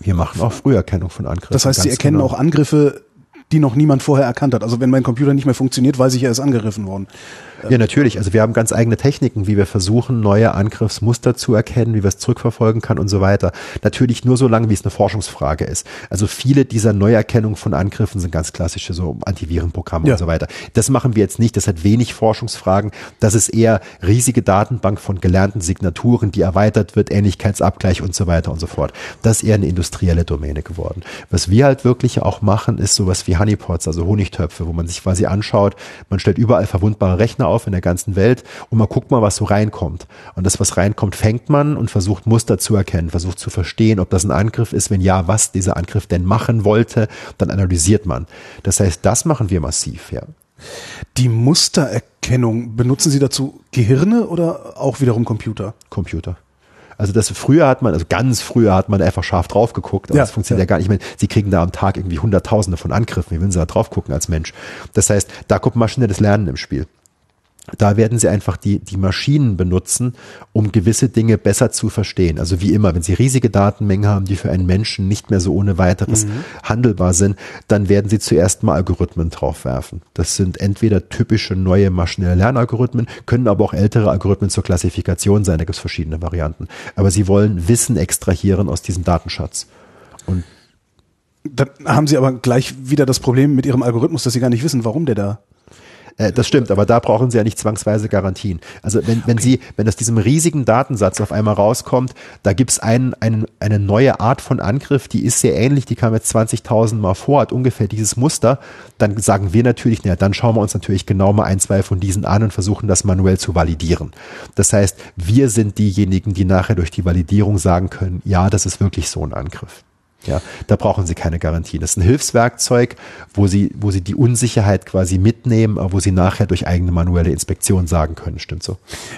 Wir machen auch Früherkennung von Angriffen. Das heißt, Sie erkennen genau. auch Angriffe die noch niemand vorher erkannt hat. Also wenn mein Computer nicht mehr funktioniert, weiß ich, er ist angegriffen worden. Ja, natürlich. Also wir haben ganz eigene Techniken, wie wir versuchen, neue Angriffsmuster zu erkennen, wie wir es zurückverfolgen kann und so weiter. Natürlich nur so lange, wie es eine Forschungsfrage ist. Also viele dieser Neuerkennungen von Angriffen sind ganz klassische so Antivirenprogramme ja. und so weiter. Das machen wir jetzt nicht. Das hat wenig Forschungsfragen. Das ist eher riesige Datenbank von gelernten Signaturen, die erweitert wird, Ähnlichkeitsabgleich und so weiter und so fort. Das ist eher eine industrielle Domäne geworden. Was wir halt wirklich auch machen, ist sowas wie Honeypots, also Honigtöpfe, wo man sich quasi anschaut, man stellt überall verwundbare Rechner auf in der ganzen Welt und man guckt mal, was so reinkommt. Und das, was reinkommt, fängt man und versucht Muster zu erkennen, versucht zu verstehen, ob das ein Angriff ist, wenn ja, was dieser Angriff denn machen wollte, dann analysiert man. Das heißt, das machen wir massiv, ja. Die Mustererkennung, benutzen Sie dazu Gehirne oder auch wiederum Computer? Computer. Also das früher hat man, also ganz früher hat man einfach scharf drauf geguckt, aber ja, das funktioniert ja. ja gar nicht. Ich meine, sie kriegen da am Tag irgendwie Hunderttausende von Angriffen. Wie wollen sie da drauf gucken als Mensch? Das heißt, da kommt maschinelles Lernen im Spiel. Da werden sie einfach die, die Maschinen benutzen, um gewisse Dinge besser zu verstehen. Also wie immer, wenn sie riesige Datenmengen haben, die für einen Menschen nicht mehr so ohne weiteres mhm. handelbar sind, dann werden sie zuerst mal Algorithmen draufwerfen. Das sind entweder typische neue maschinelle Lernalgorithmen, können aber auch ältere Algorithmen zur Klassifikation sein. Da gibt es verschiedene Varianten. Aber sie wollen Wissen extrahieren aus diesem Datenschatz. Und dann haben sie aber gleich wieder das Problem mit ihrem Algorithmus, dass sie gar nicht wissen, warum der da äh, das stimmt, aber da brauchen Sie ja nicht zwangsweise Garantien. Also wenn, wenn okay. Sie, wenn aus diesem riesigen Datensatz auf einmal rauskommt, da gibt's ein, ein, eine neue Art von Angriff, die ist sehr ähnlich, die kam jetzt 20.000 Mal vor, hat ungefähr dieses Muster, dann sagen wir natürlich, naja, dann schauen wir uns natürlich genau mal ein, zwei von diesen an und versuchen das manuell zu validieren. Das heißt, wir sind diejenigen, die nachher durch die Validierung sagen können, ja, das ist wirklich so ein Angriff. Ja, da brauchen Sie keine Garantien. Das ist ein Hilfswerkzeug, wo Sie, wo Sie die Unsicherheit quasi mitnehmen, aber wo Sie nachher durch eigene manuelle Inspektion sagen können, stimmt so.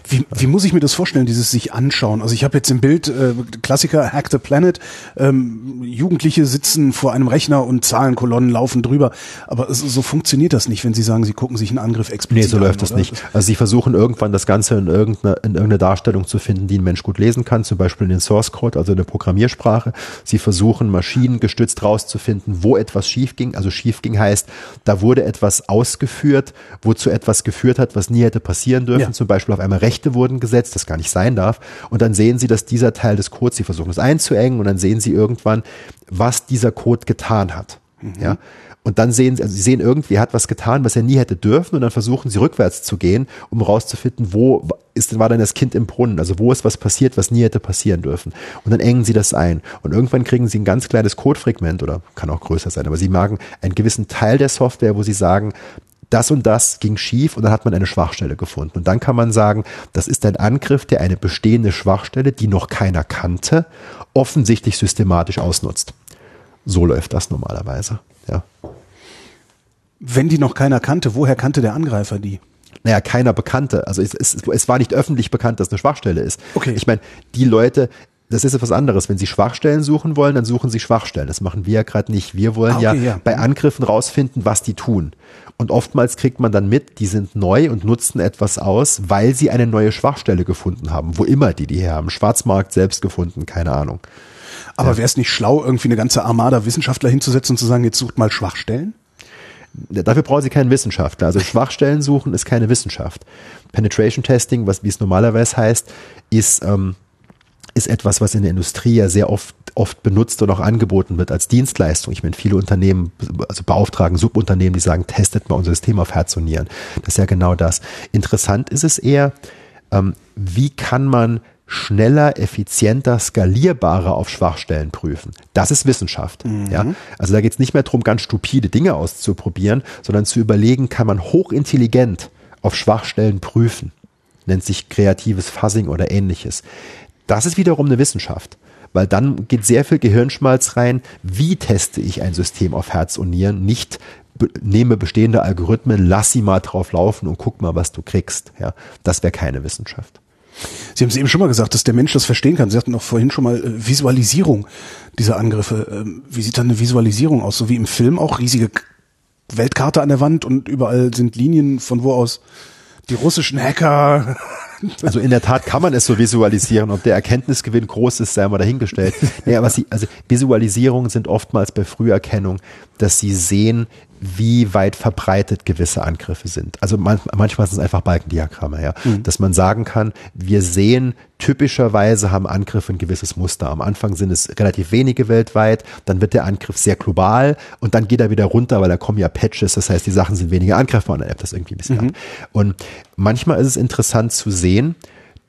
Wie, wie muss ich mir das vorstellen, dieses sich anschauen? Also ich habe jetzt im Bild äh, Klassiker Hack the Planet, ähm, Jugendliche sitzen vor einem Rechner und Zahlenkolonnen laufen drüber, aber so, so funktioniert das nicht, wenn Sie sagen, Sie gucken sich einen Angriff explizit an. Nee, so läuft an, das nicht. Also Sie versuchen irgendwann das Ganze in irgendeine, in irgendeine Darstellung zu finden, die ein Mensch gut lesen kann, zum Beispiel in den Source Code, also in der Programmiersprache. Sie versuchen maschinengestützt rauszufinden, wo etwas schief ging. Also schief ging heißt, da wurde etwas ausgeführt, wozu etwas geführt hat, was nie hätte passieren dürfen. Ja. Zum Beispiel auf einmal Rechte wurden gesetzt, das gar nicht sein darf. Und dann sehen Sie, dass dieser Teil des Codes, Sie versuchen es einzuengen und dann sehen Sie irgendwann, was dieser Code getan hat. Mhm. Ja. Und dann sehen sie, also sie sehen irgendwie, er hat was getan, was er nie hätte dürfen, und dann versuchen sie rückwärts zu gehen, um rauszufinden, wo ist, war denn das Kind im Brunnen? Also wo ist was passiert, was nie hätte passieren dürfen? Und dann engen sie das ein. Und irgendwann kriegen sie ein ganz kleines Codefragment oder kann auch größer sein, aber sie magen einen gewissen Teil der Software, wo sie sagen, das und das ging schief und dann hat man eine Schwachstelle gefunden. Und dann kann man sagen, das ist ein Angriff, der eine bestehende Schwachstelle, die noch keiner kannte, offensichtlich systematisch ausnutzt. So läuft das normalerweise. Ja. Wenn die noch keiner kannte, woher kannte der Angreifer die? Naja, keiner bekannte. Also es, es, es war nicht öffentlich bekannt, dass eine Schwachstelle ist. Okay. Ich meine, die Leute, das ist etwas anderes. Wenn Sie Schwachstellen suchen wollen, dann suchen Sie Schwachstellen. Das machen wir ja gerade nicht. Wir wollen ah, okay, ja, ja, bei Angriffen rausfinden, was die tun. Und oftmals kriegt man dann mit, die sind neu und nutzen etwas aus, weil sie eine neue Schwachstelle gefunden haben. Wo immer die die her haben. Schwarzmarkt selbst gefunden, keine Ahnung. Aber ja. wäre es nicht schlau, irgendwie eine ganze Armada Wissenschaftler hinzusetzen und zu sagen, jetzt sucht mal Schwachstellen? Dafür brauchen Sie keinen Wissenschaftler. Also Schwachstellen suchen ist keine Wissenschaft. Penetration Testing, was wie es normalerweise heißt, ist ähm, ist etwas, was in der Industrie ja sehr oft oft benutzt und auch angeboten wird als Dienstleistung. Ich meine, viele Unternehmen, also beauftragen Subunternehmen, die sagen, testet mal unser System auf Herz und Nieren. Das ist ja genau das. Interessant ist es eher, ähm, wie kann man schneller, effizienter, skalierbarer auf Schwachstellen prüfen. Das ist Wissenschaft. Mhm. Ja? Also da geht es nicht mehr darum, ganz stupide Dinge auszuprobieren, sondern zu überlegen, kann man hochintelligent auf Schwachstellen prüfen. Nennt sich kreatives Fuzzing oder ähnliches. Das ist wiederum eine Wissenschaft weil dann geht sehr viel Gehirnschmalz rein. Wie teste ich ein System auf Herz und Nieren? Nicht nehme bestehende Algorithmen, lass sie mal drauf laufen und guck mal, was du kriegst. Ja, das wäre keine Wissenschaft. Sie haben es eben schon mal gesagt, dass der Mensch das verstehen kann. Sie hatten auch vorhin schon mal äh, Visualisierung dieser Angriffe. Ähm, wie sieht dann eine Visualisierung aus? So wie im Film auch riesige Weltkarte an der Wand und überall sind Linien, von wo aus die russischen Hacker. *laughs* Also in der Tat kann man es so visualisieren. Ob der Erkenntnisgewinn groß ist, sei mal dahingestellt. *laughs* Nee, aber sie, also Visualisierungen sind oftmals bei Früherkennung, dass sie sehen, wie weit verbreitet gewisse Angriffe sind. Also man, manchmal sind es einfach Balkendiagramme, ja. Mhm. Dass man sagen kann, wir sehen, typischerweise haben Angriffe ein gewisses Muster. Am Anfang sind es relativ wenige weltweit, dann wird der Angriff sehr global und dann geht er wieder runter, weil da kommen ja Patches, das heißt, die Sachen sind weniger angreifbar und dann ebbt das irgendwie ein bisschen mhm. ab. Und manchmal ist es interessant zu sehen,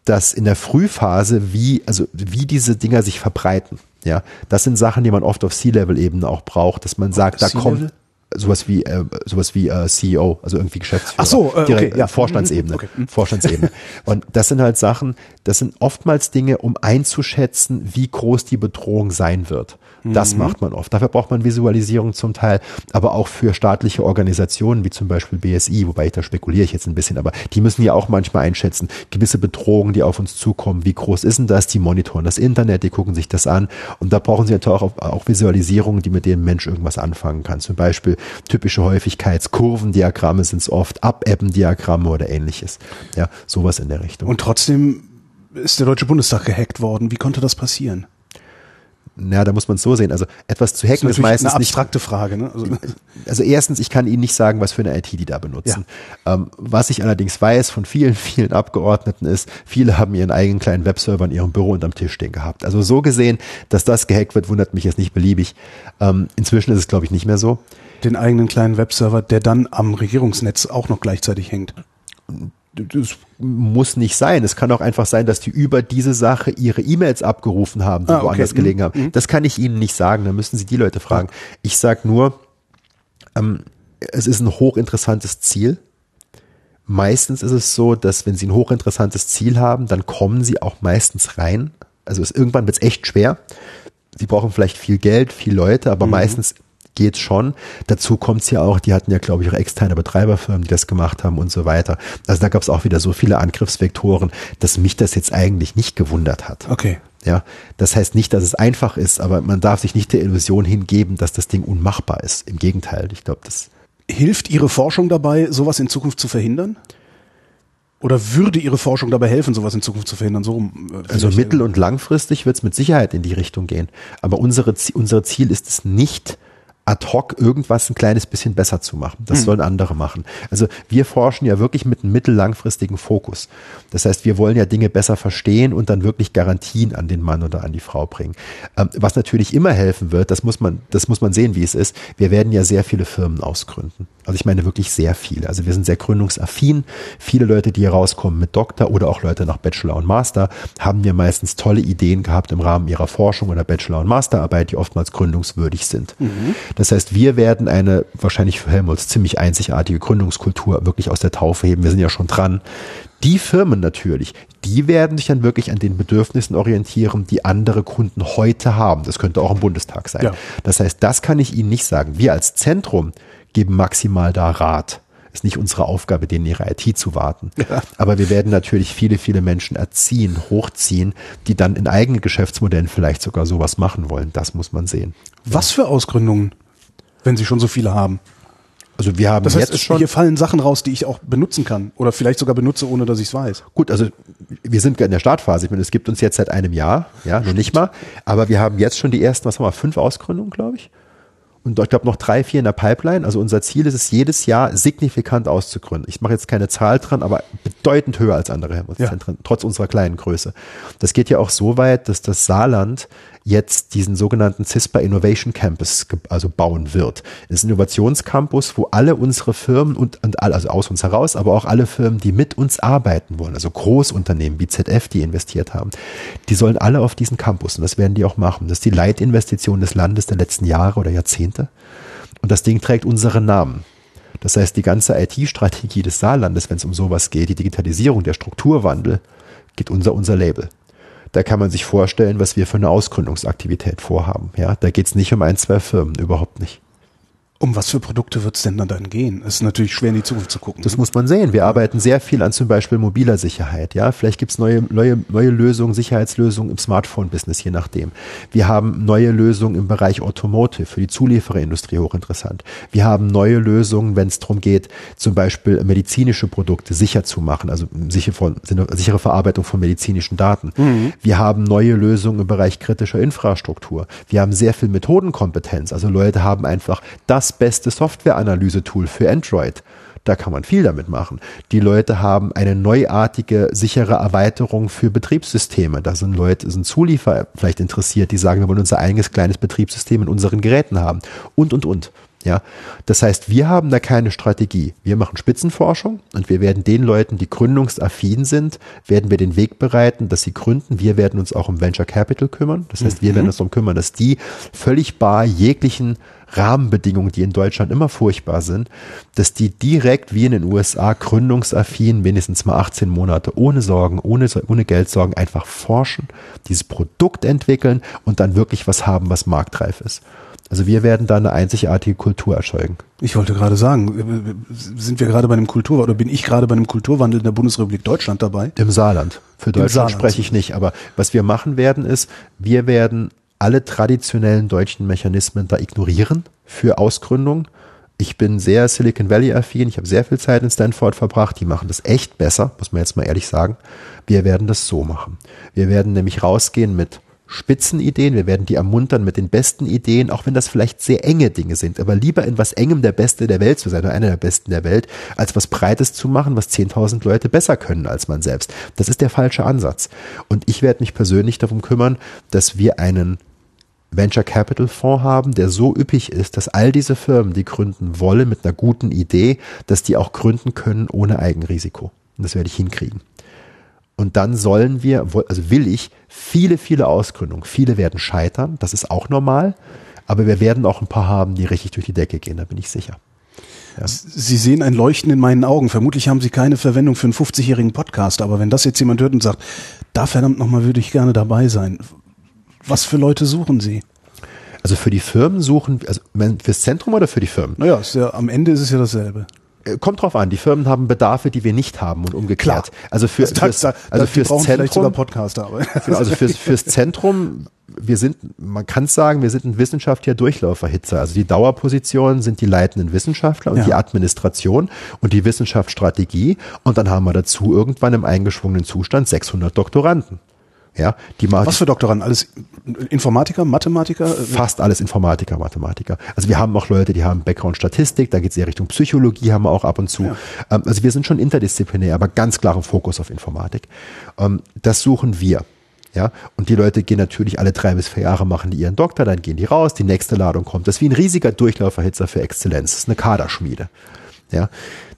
dass in der Frühphase, wie, also wie diese Dinger sich verbreiten. Ja, das sind Sachen, die man oft auf C-Level-Ebene auch braucht, dass man sagt, da kommt, sowas wie äh, sowas wie äh, CEO, also irgendwie Geschäftsführer. Ach so, äh, direkt, okay, ja. Vorstandsebene, okay. Hm. Vorstandsebene. *laughs* Und das sind halt Sachen, das sind oftmals Dinge, um einzuschätzen, wie groß die Bedrohung sein wird. Das mhm. macht man oft. Dafür braucht man Visualisierung zum Teil, aber auch für staatliche Organisationen wie zum Beispiel BSI, wobei ich da spekuliere ich jetzt ein bisschen, aber die müssen ja auch manchmal einschätzen, gewisse Bedrohungen, die auf uns zukommen, wie groß ist denn das? Die monitoren das Internet, die gucken sich das an und da brauchen sie natürlich auch, auch Visualisierungen, die mit denen Mensch irgendwas anfangen kann. Zum Beispiel typische Häufigkeitskurvendiagramme sind es oft, Abebben-Diagramme oder ähnliches. Ja, sowas in der Richtung. Und trotzdem ist der Deutsche Bundestag gehackt worden. Wie konnte das passieren? Na, da muss man es so sehen. Also etwas zu hacken ist, ist meistens eine abstrakte nicht, Frage. Ne? Also, *laughs* also, erstens, ich kann Ihnen nicht sagen, was für eine IT die da benutzen. Ja. Ähm, was ich allerdings weiß von vielen, *laughs* vielen Abgeordneten ist, viele haben ihren eigenen kleinen Webserver in ihrem Büro unterm Tisch stehen gehabt. Also so gesehen, dass das gehackt wird, wundert mich jetzt nicht beliebig. Ähm, inzwischen ist es, glaube ich, nicht mehr so. Den eigenen kleinen Webserver, der dann am Regierungsnetz auch noch gleichzeitig hängt das muss nicht sein. Es kann auch einfach sein, dass die über diese Sache ihre E-Mails abgerufen haben, die ah, okay. woanders gelegen haben. Mhm. Das kann ich Ihnen nicht sagen. Da müssen Sie die Leute fragen. Ich sag nur, ähm, es ist ein hochinteressantes Ziel. Meistens ist es so, dass wenn Sie ein hochinteressantes Ziel haben, dann kommen Sie auch meistens rein. Also es, irgendwann wird es echt schwer. Sie brauchen vielleicht viel Geld, viel Leute, aber mhm. meistens geht schon. Dazu kommt's ja auch, die hatten ja, glaube ich, auch externe Betreiberfirmen, die das gemacht haben und so weiter. Also da gab es auch wieder so viele Angriffsvektoren, dass mich das jetzt eigentlich nicht gewundert hat. Okay. Ja, das heißt nicht, dass es einfach ist, aber man darf sich nicht der Illusion hingeben, dass das Ding unmachbar ist. Im Gegenteil, ich glaube, das hilft Ihre Forschung dabei, sowas in Zukunft zu verhindern? Oder würde Ihre Forschung dabei helfen, sowas in Zukunft zu verhindern? So, äh, also mittel- und langfristig wird es mit Sicherheit in die Richtung gehen. Aber unsere, unser Ziel ist es nicht, ad hoc irgendwas ein kleines bisschen besser zu machen. Das mhm. sollen andere machen. Also wir forschen ja wirklich mit einem mittellangfristigen Fokus. Das heißt, wir wollen ja Dinge besser verstehen und dann wirklich Garantien an den Mann oder an die Frau bringen. Ähm, was natürlich immer helfen wird, das muss man, das muss man sehen, wie es ist. Wir werden ja sehr viele Firmen ausgründen. Also ich meine wirklich sehr viele. Also wir sind sehr gründungsaffin. Viele Leute, die hier rauskommen mit Doktor oder auch Leute nach Bachelor und Master, haben wir meistens tolle Ideen gehabt im Rahmen ihrer Forschung oder Bachelor- und Masterarbeit, die oftmals gründungswürdig sind. Mhm. Das heißt, wir werden eine wahrscheinlich für Helmholtz ziemlich einzigartige Gründungskultur wirklich aus der Taufe heben. Wir sind ja schon dran. Die Firmen natürlich, die werden sich dann wirklich an den Bedürfnissen orientieren, die andere Kunden heute haben. Das könnte auch im Bundestag sein. Ja. Das heißt, das kann ich Ihnen nicht sagen. Wir als Zentrum geben maximal da Rat. Ist nicht unsere Aufgabe, denen ihre IT zu warten. Ja. Aber wir werden natürlich viele, viele Menschen erziehen, hochziehen, die dann in eigenen Geschäftsmodellen vielleicht sogar sowas machen wollen. Das muss man sehen. Was für Ausgründungen, wenn Sie schon so viele haben? Also wir haben das heißt, jetzt schon. Hier fallen Sachen raus, die ich auch benutzen kann oder vielleicht sogar benutze, ohne dass ich es weiß. Gut, also wir sind in der Startphase. Ich meine, es gibt uns jetzt seit einem Jahr, ja, noch nicht mal. Aber wir haben jetzt schon die ersten, was haben wir, fünf Ausgründungen, glaube ich und ich glaube noch drei, vier in der Pipeline. Also unser Ziel ist es, jedes Jahr signifikant auszugründen. Ich mache jetzt keine Zahl dran, aber bedeutend höher als andere Helmholtz-Zentren, ja. trotz unserer kleinen Größe. Das geht ja auch so weit, dass das Saarland jetzt diesen sogenannten CISPA Innovation Campus also bauen wird. Es ist ein Innovationscampus, wo alle unsere Firmen und, und also aus uns heraus, aber auch alle Firmen, die mit uns arbeiten wollen, also Großunternehmen wie ZF, die investiert haben, die sollen alle auf diesen Campus und das werden die auch machen. Das ist die Leitinvestition des Landes der letzten Jahre oder Jahrzehnte. Und das Ding trägt unseren Namen. Das heißt, die ganze IT-Strategie des Saarlandes, wenn es um sowas geht, die Digitalisierung, der Strukturwandel, geht unser, unser Label. Da kann man sich vorstellen, was wir für eine Ausgründungsaktivität vorhaben. Ja, da geht es nicht um ein, zwei Firmen, überhaupt nicht. Um was für Produkte wird es denn dann gehen? Es ist natürlich schwer in die Zukunft zu gucken. Das ne? muss man sehen. Wir arbeiten sehr viel an zum Beispiel mobiler Sicherheit. Ja, vielleicht gibt es neue, neue, neue Lösungen, Sicherheitslösungen im Smartphone-Business, je nachdem. Wir haben neue Lösungen im Bereich Automotive, für die Zuliefererindustrie hochinteressant. Wir haben neue Lösungen, wenn es darum geht, zum Beispiel medizinische Produkte sicher zu machen, also sichere, sichere Verarbeitung von medizinischen Daten. Mhm. Wir haben neue Lösungen im Bereich kritischer Infrastruktur. Wir haben sehr viel Methodenkompetenz. Also Leute haben einfach das beste Softwareanalyse-Tool für Android. Da kann man viel damit machen. Die Leute haben eine neuartige, sichere Erweiterung für Betriebssysteme. Da sind Leute, sind Zulieferer vielleicht interessiert, die sagen, wir wollen unser eigenes kleines Betriebssystem in unseren Geräten haben. Und, und, und. Ja, das heißt, wir haben da keine Strategie. Wir machen Spitzenforschung und wir werden den Leuten, die gründungsaffin sind, werden wir den Weg bereiten, dass sie gründen. Wir werden uns auch um Venture Capital kümmern. Das heißt, wir mhm. werden uns darum kümmern, dass die völlig bar jeglichen Rahmenbedingungen, die in Deutschland immer furchtbar sind, dass die direkt wie in den USA gründungsaffin mindestens mal 18 Monate ohne Sorgen, ohne, ohne Geldsorgen einfach forschen, dieses Produkt entwickeln und dann wirklich was haben, was marktreif ist. Also wir werden da eine einzigartige Kultur erzeugen. Ich wollte gerade sagen, sind wir gerade bei einem Kulturwandel oder bin ich gerade bei einem Kulturwandel in der Bundesrepublik Deutschland dabei? Im Saarland. Für Deutschland spreche ich nicht. Aber was wir machen werden ist, wir werden alle traditionellen deutschen Mechanismen da ignorieren für Ausgründung. Ich bin sehr Silicon Valley affin. Ich habe sehr viel Zeit in Stanford verbracht. Die machen das echt besser, muss man jetzt mal ehrlich sagen. Wir werden das so machen. Wir werden nämlich rausgehen mit Spitzenideen. Wir werden die ermuntern mit den besten Ideen, auch wenn das vielleicht sehr enge Dinge sind. Aber lieber in was Engem der Beste der Welt zu sein oder einer der Besten der Welt, als was Breites zu machen, was 10.000 Leute besser können als man selbst. Das ist der falsche Ansatz. Und ich werde mich persönlich darum kümmern, dass wir einen Venture Capital Fonds haben, der so üppig ist, dass all diese Firmen, die gründen wollen mit einer guten Idee, dass die auch gründen können ohne Eigenrisiko. Und das werde ich hinkriegen. Und dann sollen wir, also will ich, viele, viele Ausgründungen. Viele werden scheitern, das ist auch normal. Aber wir werden auch ein paar haben, die richtig durch die Decke gehen, da bin ich sicher. Ja. Sie sehen ein Leuchten in meinen Augen. Vermutlich haben Sie keine Verwendung für einen 50-jährigen Podcast, aber wenn das jetzt jemand hört und sagt, da verdammt nochmal würde ich gerne dabei sein, was für Leute suchen Sie? Also für die Firmen suchen, also fürs Zentrum oder für die Firmen? Naja, ja, am Ende ist es ja dasselbe. Äh, kommt drauf an, die Firmen haben Bedarfe, die wir nicht haben und umgekehrt. Klar. Also für also, fürs, da, also fürs Zentrum, Podcaster, aber. *laughs* Genau, also fürs, fürs Zentrum, wir sind, man kann sagen, wir sind ein wissenschaftlicher Durchlauferhitzer. Also die Dauerpositionen sind die leitenden Wissenschaftler und ja. die Administration und die Wissenschaftsstrategie. Und dann haben wir dazu irgendwann im eingeschwungenen Zustand 600 Doktoranden. Ja, die Was für Doktoranden? Alles Informatiker, Mathematiker? Fast alles Informatiker, Mathematiker. Also wir haben auch Leute, die haben Background Statistik, da geht es eher Richtung Psychologie, haben wir auch ab und zu. Ja. Ähm, also wir sind schon interdisziplinär, aber ganz klaren Fokus auf Informatik. Ähm, das suchen wir. Ja, und die Leute gehen natürlich alle drei bis vier Jahre, machen die ihren Doktor, dann gehen die raus, die nächste Ladung kommt. Das ist wie ein riesiger Durchlauferhitzer für Exzellenz. Das ist eine Kaderschmiede. Ja,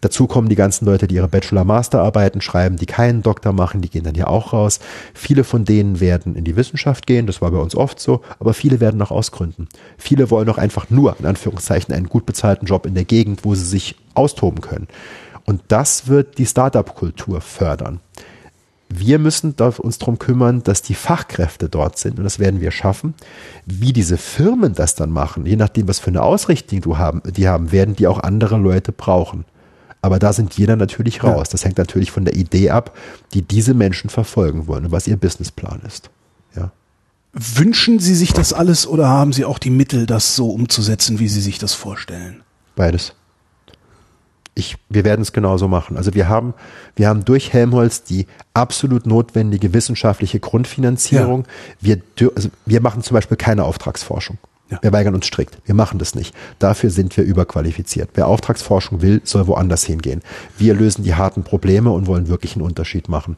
dazu kommen die ganzen Leute, die ihre Bachelor-Master-Arbeiten schreiben, die keinen Doktor machen, die gehen dann ja auch raus. Viele von denen werden in die Wissenschaft gehen, das war bei uns oft so, aber viele werden noch ausgründen. Viele wollen auch einfach nur, in Anführungszeichen, einen gut bezahlten Job in der Gegend, wo sie sich austoben können. Und das wird die Startup-Kultur fördern. Wir müssen uns darum kümmern, dass die Fachkräfte dort sind und das werden wir schaffen. Wie diese Firmen das dann machen, je nachdem, was für eine Ausrichtung du haben, die haben, werden die auch andere Leute brauchen. Aber da sind jeder natürlich raus. Das hängt natürlich von der Idee ab, die diese Menschen verfolgen wollen und was ihr Businessplan ist. Ja. Wünschen Sie sich das alles oder haben Sie auch die Mittel, das so umzusetzen, wie Sie sich das vorstellen? Beides ich, wir werden es genauso machen. Also wir haben, wir haben durch Helmholtz die absolut notwendige wissenschaftliche Grundfinanzierung. Ja. Wir, also wir machen zum Beispiel keine Auftragsforschung. Ja. Wir weigern uns strikt. Wir machen das nicht. Dafür sind wir überqualifiziert. Wer Auftragsforschung will, soll woanders hingehen. Wir lösen die harten Probleme und wollen wirklich einen Unterschied machen.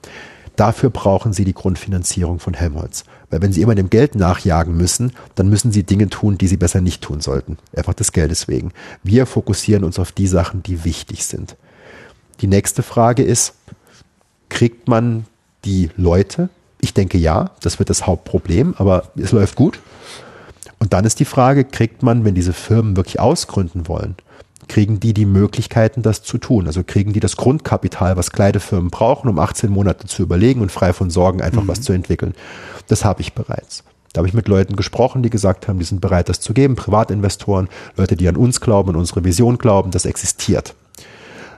Dafür brauchen sie die Grundfinanzierung von Helmholtz. Weil wenn sie immer dem Geld nachjagen müssen, dann müssen sie Dinge tun, die sie besser nicht tun sollten. Einfach des Geldes wegen. Wir fokussieren uns auf die Sachen, die wichtig sind. Die nächste Frage ist, kriegt man die Leute? Ich denke ja, das wird das Hauptproblem, aber es läuft gut. Und dann ist die Frage, kriegt man, wenn diese Firmen wirklich ausgründen wollen, kriegen die die Möglichkeiten, das zu tun? Also kriegen die das Grundkapital, was kleine Firmen brauchen, um 18 Monate zu überlegen und frei von Sorgen einfach mhm. was zu entwickeln? Das habe ich bereits. Da habe ich mit Leuten gesprochen, die gesagt haben, die sind bereit, das zu geben, Privatinvestoren, Leute, die an uns glauben, an unsere Vision glauben, das existiert.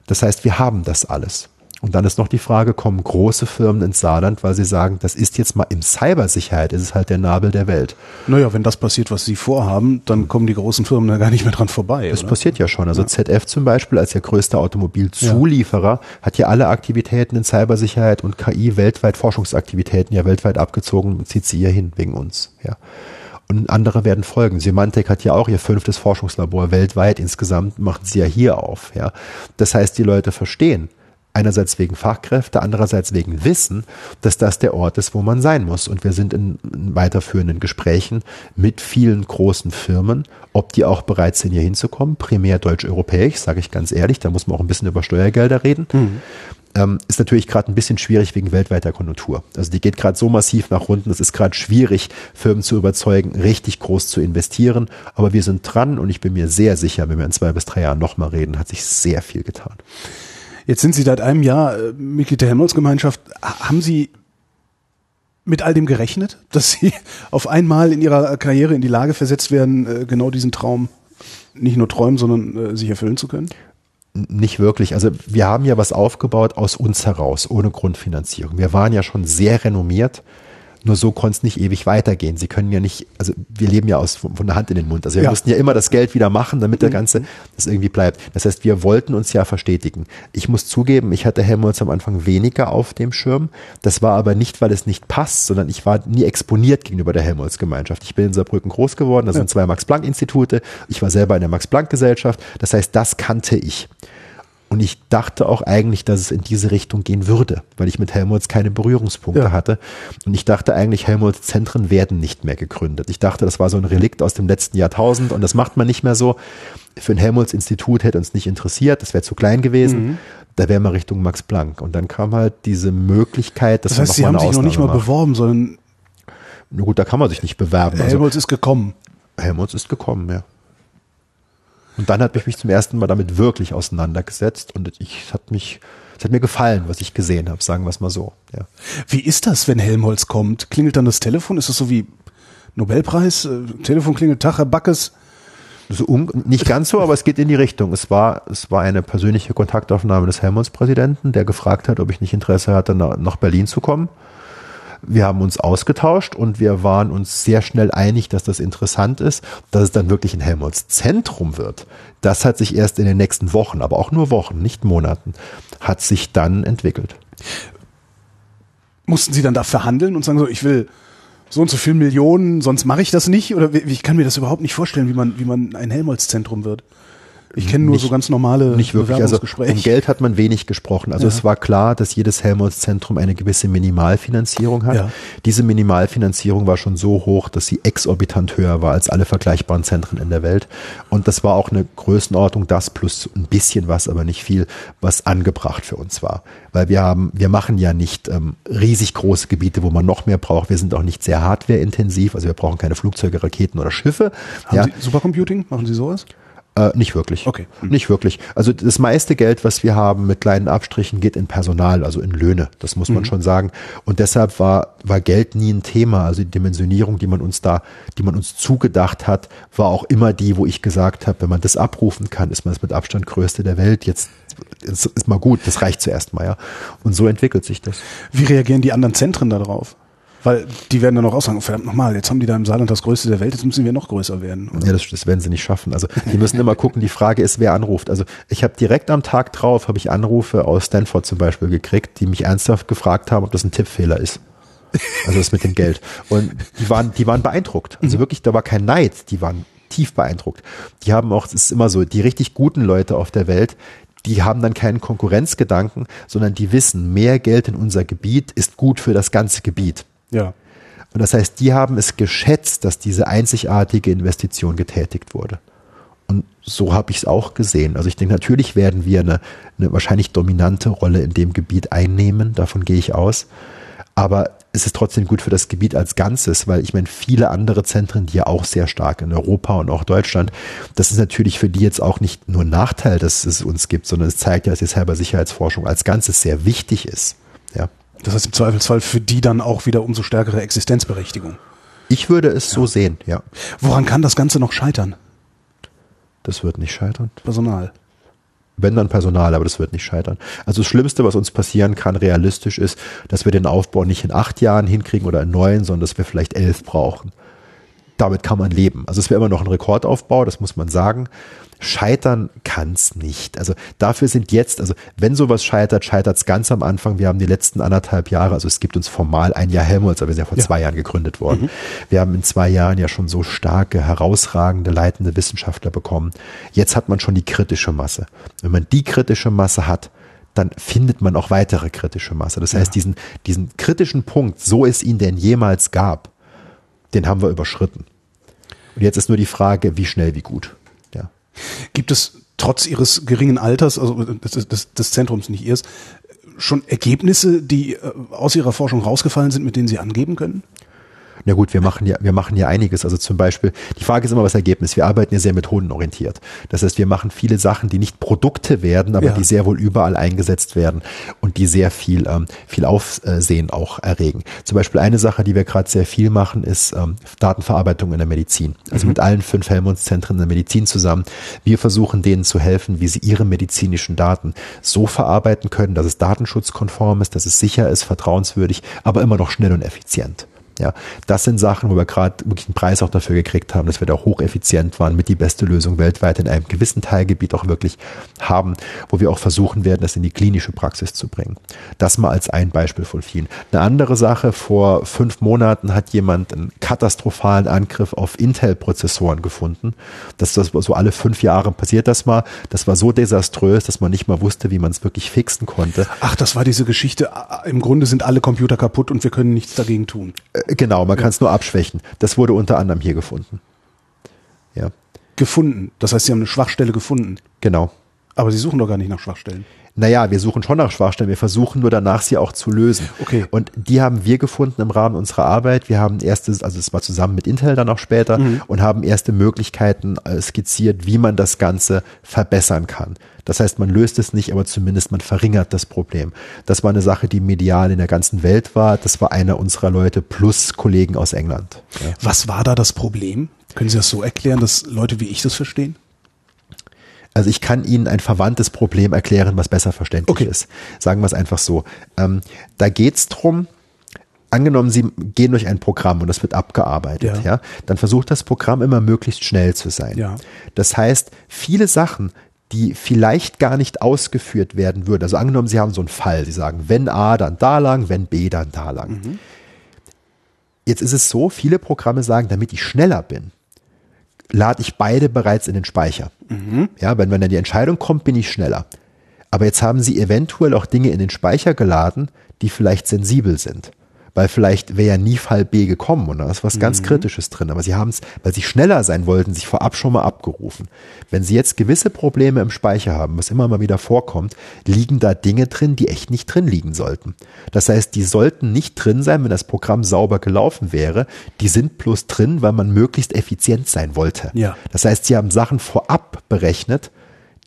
Das heißt, wir haben das alles. Und dann ist noch die Frage, kommen große Firmen ins Saarland, weil sie sagen, das ist jetzt mal im Cybersicherheit, ist es halt der Nabel der Welt. Naja, wenn das passiert, was Sie vorhaben, dann kommen die großen Firmen da gar nicht mehr dran vorbei. Das oder? passiert ja schon. Also ja. ZF zum Beispiel als der größte Automobilzulieferer ja. hat ja alle Aktivitäten in Cybersicherheit und KI weltweit, Forschungsaktivitäten ja weltweit abgezogen, zieht sie hier hin wegen uns. Ja. Und andere werden folgen. Symantec hat ja auch ihr fünftes Forschungslabor weltweit. Insgesamt machen sie ja hier auf. Ja. Das heißt, die Leute verstehen, einerseits wegen Fachkräfte, andererseits wegen Wissen, dass das der Ort ist, wo man sein muss. Und wir sind in weiterführenden Gesprächen mit vielen großen Firmen, ob die auch bereit sind, hier hinzukommen. Primär deutsch-europäisch, sage ich ganz ehrlich, da muss man auch ein bisschen über Steuergelder reden. Mhm. Ähm, ist natürlich gerade ein bisschen schwierig wegen weltweiter Konjunktur. Also die geht gerade so massiv nach unten, es ist gerade schwierig, Firmen zu überzeugen, richtig groß zu investieren. Aber wir sind dran und ich bin mir sehr sicher, wenn wir in zwei bis drei Jahren nochmal reden, hat sich sehr viel getan. Jetzt sind Sie seit einem Jahr äh, Mitglied der Helmholtz-Gemeinschaft. Haben Sie mit all dem gerechnet, *laughs* dass Sie auf einmal in Ihrer Karriere in die Lage versetzt werden, äh, genau diesen Traum nicht nur träumen, sondern äh, sich erfüllen zu können? Nicht wirklich. Also wir haben ja was aufgebaut aus uns heraus, ohne Grundfinanzierung. Wir waren ja schon sehr renommiert nur so konnte es nicht ewig weitergehen. Sie können ja nicht, also wir leben ja aus von, von der Hand in den Mund. Also wir ja. mussten ja immer das Geld wieder machen, damit der mhm. ganze das irgendwie bleibt. Das heißt, wir wollten uns ja verstetigen. Ich muss zugeben, ich hatte Helmholtz am Anfang weniger auf dem Schirm. Das war aber nicht, weil es nicht passt, sondern ich war nie exponiert gegenüber der Helmholtz-Gemeinschaft. Ich bin in Saarbrücken groß geworden, da sind zwei Max-Planck-Institute. Ich war selber in der Max-Planck-Gesellschaft. Das heißt, das kannte ich. Und ich dachte auch eigentlich, dass es in diese Richtung gehen würde, weil ich mit Helmholtz keine Berührungspunkte ja. hatte. Und ich dachte eigentlich, Helmholtz Zentren werden nicht mehr gegründet. Ich dachte, das war so ein Relikt aus dem letzten Jahrtausend und das macht man nicht mehr so. Für ein Helmholtz Institut hätte uns nicht interessiert, das wäre zu klein gewesen. Mhm. Da wäre man Richtung Max Planck. Und dann kam halt diese Möglichkeit, dass das heißt, Sie haben sich noch nicht mal macht. beworben, sondern na gut, da kann man sich nicht bewerben. Helmholtz also, ist gekommen. Helmholtz ist gekommen, ja. Und dann habe ich mich zum ersten Mal damit wirklich auseinandergesetzt und ich hat mich, es hat mir gefallen, was ich gesehen habe, sagen wir es mal so. Ja. Wie ist das, wenn Helmholtz kommt? Klingelt dann das Telefon? Ist das so wie Nobelpreis? Äh, Telefon klingelt, Tag, Herr Backes. So um, nicht ganz so, aber es geht in die Richtung. Es war, es war eine persönliche Kontaktaufnahme des Helmholtz-Präsidenten, der gefragt hat, ob ich nicht Interesse hatte, nach Berlin zu kommen. Wir haben uns ausgetauscht und wir waren uns sehr schnell einig, dass das interessant ist, dass es dann wirklich ein Helmholtz Zentrum wird. Das hat sich erst in den nächsten Wochen, aber auch nur Wochen, nicht Monaten, hat sich dann entwickelt. Mussten Sie dann da verhandeln und sagen so, ich will so und so viel Millionen, sonst mache ich das nicht? Oder ich kann mir das überhaupt nicht vorstellen, wie man, wie man ein Helmholtz-Zentrum wird. Ich kenne nur nicht, so ganz normale nicht wirklich. Also um Geld hat man wenig gesprochen. Also ja. es war klar, dass jedes Helmholtz-Zentrum eine gewisse Minimalfinanzierung hat. Ja. Diese Minimalfinanzierung war schon so hoch, dass sie exorbitant höher war als alle vergleichbaren Zentren in der Welt. Und das war auch eine Größenordnung, das plus ein bisschen was, aber nicht viel, was angebracht für uns war. Weil wir haben, wir machen ja nicht ähm, riesig große Gebiete, wo man noch mehr braucht. Wir sind auch nicht sehr hardwareintensiv. Also wir brauchen keine Flugzeuge, Raketen oder Schiffe. Haben ja. Sie Supercomputing? Machen Sie sowas? Äh, nicht wirklich. Okay. Mhm. Nicht wirklich. Also das meiste Geld, was wir haben mit kleinen Abstrichen, geht in Personal, also in Löhne. Das muss man mhm. schon sagen. Und deshalb war, war Geld nie ein Thema. Also die Dimensionierung, die man uns da, die man uns zugedacht hat, war auch immer die, wo ich gesagt habe, wenn man das abrufen kann, ist man das mit Abstand größte der Welt. Jetzt ist, ist mal gut. Das reicht zuerst mal, ja. Und so entwickelt sich das. Wie reagieren die anderen Zentren darauf? Weil die werden dann auch sagen, verdammt nochmal, jetzt haben die da im Saarland das Größte der Welt, jetzt müssen wir noch größer werden. Oder? Ja, das, das werden sie nicht schaffen. Also die müssen immer gucken, die Frage ist, wer anruft. Also ich habe direkt am Tag drauf, habe ich Anrufe aus Stanford zum Beispiel gekriegt, die mich ernsthaft gefragt haben, ob das ein Tippfehler ist. Also das mit dem Geld. Und die waren, die waren beeindruckt. Also mhm. wirklich, da war kein Neid, die waren tief beeindruckt. Die haben auch, es ist immer so, die richtig guten Leute auf der Welt, die haben dann keinen Konkurrenzgedanken, sondern die wissen, mehr Geld in unser Gebiet ist gut für das ganze Gebiet. Ja. Und das heißt, die haben es geschätzt, dass diese einzigartige Investition getätigt wurde. Und so habe ich es auch gesehen. Also ich denke, natürlich werden wir eine, eine wahrscheinlich dominante Rolle in dem Gebiet einnehmen, davon gehe ich aus. Aber es ist trotzdem gut für das Gebiet als Ganzes, weil ich meine, viele andere Zentren, die ja auch sehr stark in Europa und auch Deutschland, das ist natürlich für die jetzt auch nicht nur ein Nachteil, dass es uns gibt, sondern es zeigt ja, dass die Cybersicherheitsforschung als Ganzes sehr wichtig ist. Ja. Das heißt im Zweifelsfall für die dann auch wieder umso stärkere Existenzberechtigung. Ich würde es ja. so sehen, ja. Woran kann das Ganze noch scheitern? Das wird nicht scheitern. Personal. Wenn dann Personal, aber das wird nicht scheitern. Also das Schlimmste, was uns passieren kann, realistisch ist, dass wir den Aufbau nicht in acht Jahren hinkriegen oder in neun, sondern dass wir vielleicht elf brauchen. Damit kann man leben. Also es wäre immer noch ein Rekordaufbau, das muss man sagen. Scheitern kann es nicht. Also dafür sind jetzt, also wenn sowas scheitert, scheitert es ganz am Anfang. Wir haben die letzten anderthalb Jahre, also es gibt uns formal ein Jahr Helmholtz, aber wir sind ja vor ja. zwei Jahren gegründet worden. Mhm. Wir haben in zwei Jahren ja schon so starke, herausragende, leitende Wissenschaftler bekommen. Jetzt hat man schon die kritische Masse. Wenn man die kritische Masse hat, dann findet man auch weitere kritische Masse. Das heißt, ja. diesen, diesen kritischen Punkt, so es ihn denn jemals gab, den haben wir überschritten. Und jetzt ist nur die Frage, wie schnell, wie gut. Gibt es trotz ihres geringen Alters, also des, des, des Zentrums nicht ihres, schon Ergebnisse, die äh, aus Ihrer Forschung rausgefallen sind, mit denen Sie angeben können? Na gut, wir machen ja, wir machen ja einiges. Also zum Beispiel, die Frage ist immer was Ergebnis. Wir arbeiten ja sehr methodenorientiert. Das heißt, wir machen viele Sachen, die nicht Produkte werden, aber ja. die sehr wohl überall eingesetzt werden und die sehr viel, ähm, viel Aufsehen auch erregen. Zum Beispiel eine Sache, die wir gerade sehr viel machen, ist ähm, Datenverarbeitung in der Medizin. Also mhm. mit allen fünf Helmholtz-Zentren in der Medizin zusammen. Wir versuchen denen zu helfen, wie sie ihre medizinischen Daten so verarbeiten können, dass es datenschutzkonform ist, dass es sicher ist, vertrauenswürdig, aber immer noch schnell und effizient. Ja, das sind Sachen, wo wir gerade wirklich einen Preis auch dafür gekriegt haben, dass wir da hocheffizient waren, mit die beste Lösung weltweit in einem gewissen Teilgebiet auch wirklich haben, wo wir auch versuchen werden, das in die klinische Praxis zu bringen. Das mal als ein Beispiel von vielen. Eine andere Sache, vor fünf Monaten hat jemand einen katastrophalen Angriff auf Intel-Prozessoren gefunden. Das, das so alle fünf Jahre passiert das mal. Das war so desaströs, dass man nicht mal wusste, wie man es wirklich fixen konnte. Ach, das war diese Geschichte. Im Grunde sind alle Computer kaputt und wir können nichts dagegen tun. Genau, man ja. kann es nur abschwächen. Das wurde unter anderem hier gefunden. Ja. Gefunden. Das heißt, Sie haben eine Schwachstelle gefunden. Genau. Aber Sie suchen doch gar nicht nach Schwachstellen. Naja, wir suchen schon nach Schwachstellen. Wir versuchen nur danach, sie auch zu lösen. Okay. Und die haben wir gefunden im Rahmen unserer Arbeit. Wir haben erstes, also es war zusammen mit Intel dann auch später mhm. und haben erste Möglichkeiten äh, skizziert, wie man das Ganze verbessern kann. Das heißt, man löst es nicht, aber zumindest man verringert das Problem. Das war eine Sache, die medial in der ganzen Welt war. Das war einer unserer Leute plus Kollegen aus England. Ja. Was war da das Problem? Können Sie das so erklären, dass Leute wie ich das verstehen? Also ich kann Ihnen ein verwandtes Problem erklären, was besser verständlich okay. ist. Sagen wir es einfach so. Ähm, da geht es darum, angenommen, Sie gehen durch ein Programm und das wird abgearbeitet, ja. ja, dann versucht das Programm immer möglichst schnell zu sein. Ja. Das heißt, viele Sachen, die vielleicht gar nicht ausgeführt werden würden. Also angenommen, Sie haben so einen Fall, Sie sagen, wenn A, dann da lang, wenn B, dann da lang. Mhm. Jetzt ist es so, viele Programme sagen, damit ich schneller bin, lade ich beide bereits in den Speicher. Mhm. Ja, wenn, wenn dann die Entscheidung kommt, bin ich schneller. Aber jetzt haben Sie eventuell auch Dinge in den Speicher geladen, die vielleicht sensibel sind weil vielleicht wäre ja nie Fall B gekommen und da ist was mhm. ganz Kritisches drin. Aber sie haben es, weil sie schneller sein wollten, sich vorab schon mal abgerufen. Wenn sie jetzt gewisse Probleme im Speicher haben, was immer mal wieder vorkommt, liegen da Dinge drin, die echt nicht drin liegen sollten. Das heißt, die sollten nicht drin sein, wenn das Programm sauber gelaufen wäre. Die sind bloß drin, weil man möglichst effizient sein wollte. Ja. Das heißt, sie haben Sachen vorab berechnet,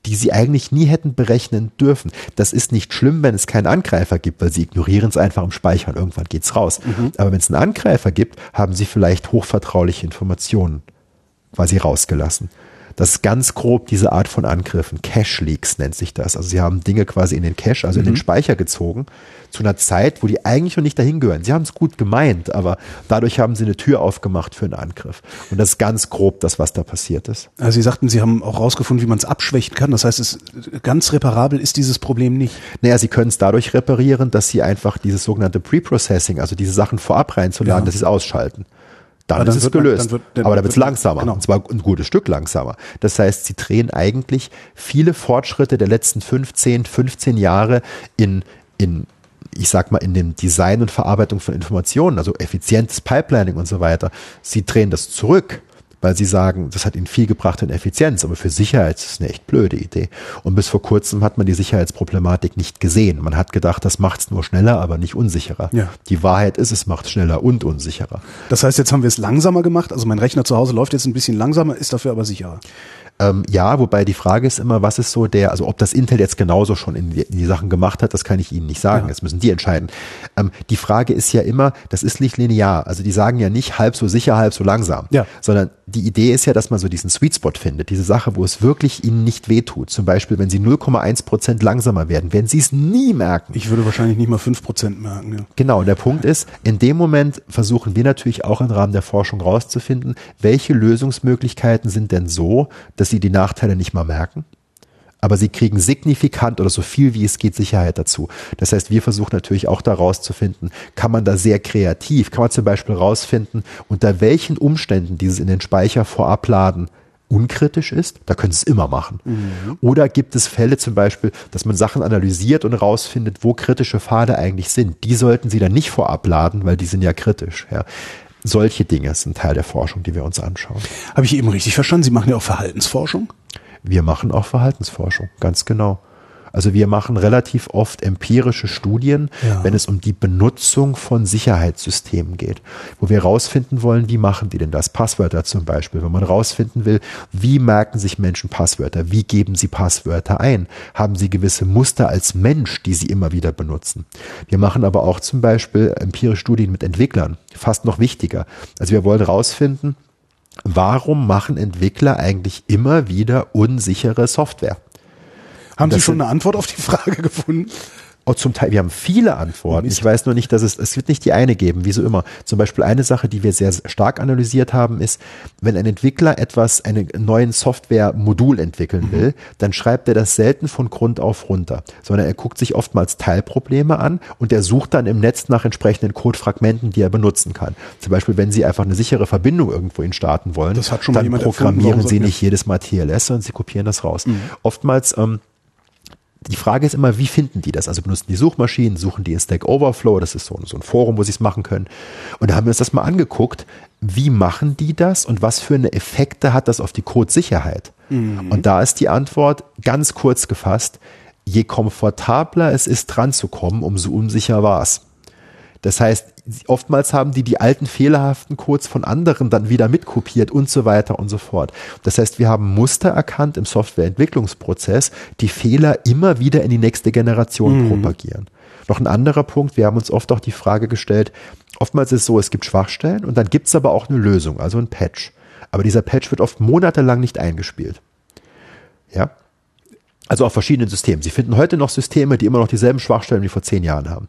die sie eigentlich nie hätten berechnen dürfen. Das ist nicht schlimm, wenn es keinen Angreifer gibt, weil sie ignorieren es einfach im Speicher und irgendwann geht's raus. Mhm. Aber wenn es einen Angreifer gibt, haben sie vielleicht hochvertrauliche Informationen quasi rausgelassen. Das ist ganz grob diese Art von Angriffen. Cache Leaks nennt sich das. Also sie haben Dinge quasi in den Cache, also mhm. in den mhm. Speicher gezogen, zu einer Zeit, wo die eigentlich noch nicht dahin gehören. Sie haben es gut gemeint, aber dadurch haben sie eine Tür aufgemacht für einen Angriff. Und das ist ganz grob das, was da passiert ist. Also Sie sagten, Sie haben auch rausgefunden, wie man es abschwächen kann. Das heißt, es ganz reparabel ist dieses Problem nicht. Naja, Sie können es dadurch reparieren, dass Sie einfach dieses sogenannte Preprocessing, also diese Sachen vorab reinzuladen, ja. dass Sie es ausschalten dann, dann ist es man- gelöst. dann wird- dann Aber da wird es langsamer. genau. Und zwar ein gutes Stück langsamer. Das heißt, sie drehen eigentlich viele Fortschritte der letzten 15, 15 Jahre in, in ich sag mal, in dem Design und Verarbeitung von Informationen, also effizientes Pipelining und so weiter. Sie drehen das zurück, weil sie sagen, das hat ihnen viel gebracht in Effizienz, aber für Sicherheit ist es eine echt blöde Idee. Und bis vor kurzem hat man die Sicherheitsproblematik nicht gesehen. Man hat gedacht, das macht es nur schneller, aber nicht unsicherer. Ja. Die Wahrheit ist, es macht schneller und unsicherer. Das heißt, jetzt haben wir es langsamer gemacht. Also mein Rechner zu Hause läuft jetzt ein bisschen langsamer, ist dafür aber sicherer. Ähm, ja, wobei die Frage ist immer, was ist so der, also ob das Intel jetzt genauso schon in die, in die Sachen gemacht hat, das kann ich Ihnen nicht sagen. Ja. Jetzt müssen die entscheiden. Ähm, die Frage ist ja immer, das ist nicht linear. Also die sagen ja nicht halb so sicher, halb so langsam. Ja. Sondern die Idee ist ja, dass man so diesen Sweet Spot findet, diese Sache, wo es wirklich Ihnen nicht wehtut. Zum Beispiel, wenn Sie 0,1 Prozent langsamer werden, werden Sie es nie merken. Ich würde wahrscheinlich nicht mal 5% merken. Ja. Genau, und der Punkt ist, in dem Moment versuchen wir natürlich auch im Rahmen der Forschung rauszufinden, welche Lösungsmöglichkeiten sind denn so, dass sie die Nachteile nicht mal merken, aber sie kriegen signifikant oder so viel wie es geht Sicherheit dazu. Das heißt, wir versuchen natürlich auch da rauszufinden, kann man da sehr kreativ, kann man zum Beispiel rausfinden, unter welchen Umständen dieses in den Speicher vorabladen unkritisch ist, da können Sie es immer machen. Oder gibt es Fälle zum Beispiel, dass man Sachen analysiert und rausfindet, wo kritische Pfade eigentlich sind. Die sollten Sie dann nicht vorab laden, weil die sind ja kritisch. Ja. Solche Dinge sind Teil der Forschung, die wir uns anschauen. Habe ich eben richtig verstanden? Sie machen ja auch Verhaltensforschung? Wir machen auch Verhaltensforschung, ganz genau. Also wir machen relativ oft empirische Studien, Ja. wenn es um die Benutzung von Sicherheitssystemen geht, wo wir rausfinden wollen, wie machen die denn das? Passwörter zum Beispiel. Wenn man rausfinden will, wie merken sich Menschen Passwörter? Wie geben sie Passwörter ein? Haben sie gewisse Muster als Mensch, die sie immer wieder benutzen? Wir machen aber auch zum Beispiel empirische Studien mit Entwicklern. Fast noch wichtiger. Also wir wollen rausfinden, warum machen Entwickler eigentlich immer wieder unsichere Software? Haben Sie schon eine Antwort auf die Frage gefunden? Oh, zum Teil, wir haben viele Antworten. Ich weiß nur nicht, dass es, es wird nicht die eine geben, wie so immer. Zum Beispiel eine Sache, die wir sehr stark analysiert haben, ist, wenn ein Entwickler etwas, einen neuen Software-Modul entwickeln will, dann schreibt er das selten von Grund auf runter, sondern er guckt sich oftmals Teilprobleme an und er sucht dann im Netz nach entsprechenden Codefragmenten, die er benutzen kann. Zum Beispiel, wenn Sie einfach eine sichere Verbindung irgendwohin starten wollen, Das hat schon mal dann erfunden, programmieren warum Sie nicht jedes Mal TLS, sondern Sie kopieren das raus. Oftmals, ähm, die Frage ist immer, wie finden die das? Also benutzen die Suchmaschinen, suchen die in Stack Overflow, das ist so, so ein Forum, wo sie es machen können. Und da haben wir uns das mal angeguckt, wie machen die das und was für eine Effekte hat das auf die Codesicherheit? Und da ist die Antwort ganz kurz gefasst, je komfortabler es ist, dran zu kommen, umso unsicher war es. Das heißt, oftmals haben die die alten fehlerhaften Codes von anderen dann wieder mitkopiert und so weiter und so fort. Das heißt, wir haben Muster erkannt im Softwareentwicklungsprozess, die Fehler immer wieder in die nächste Generation propagieren. Noch ein anderer Punkt, wir haben uns oft auch die Frage gestellt, oftmals ist es so, es gibt Schwachstellen und dann gibt es aber auch eine Lösung, also ein Patch. Aber dieser Patch wird oft monatelang nicht eingespielt. Ja, also auf verschiedenen Systemen. Sie finden heute noch Systeme, die immer noch dieselben Schwachstellen wie vor zehn Jahren haben.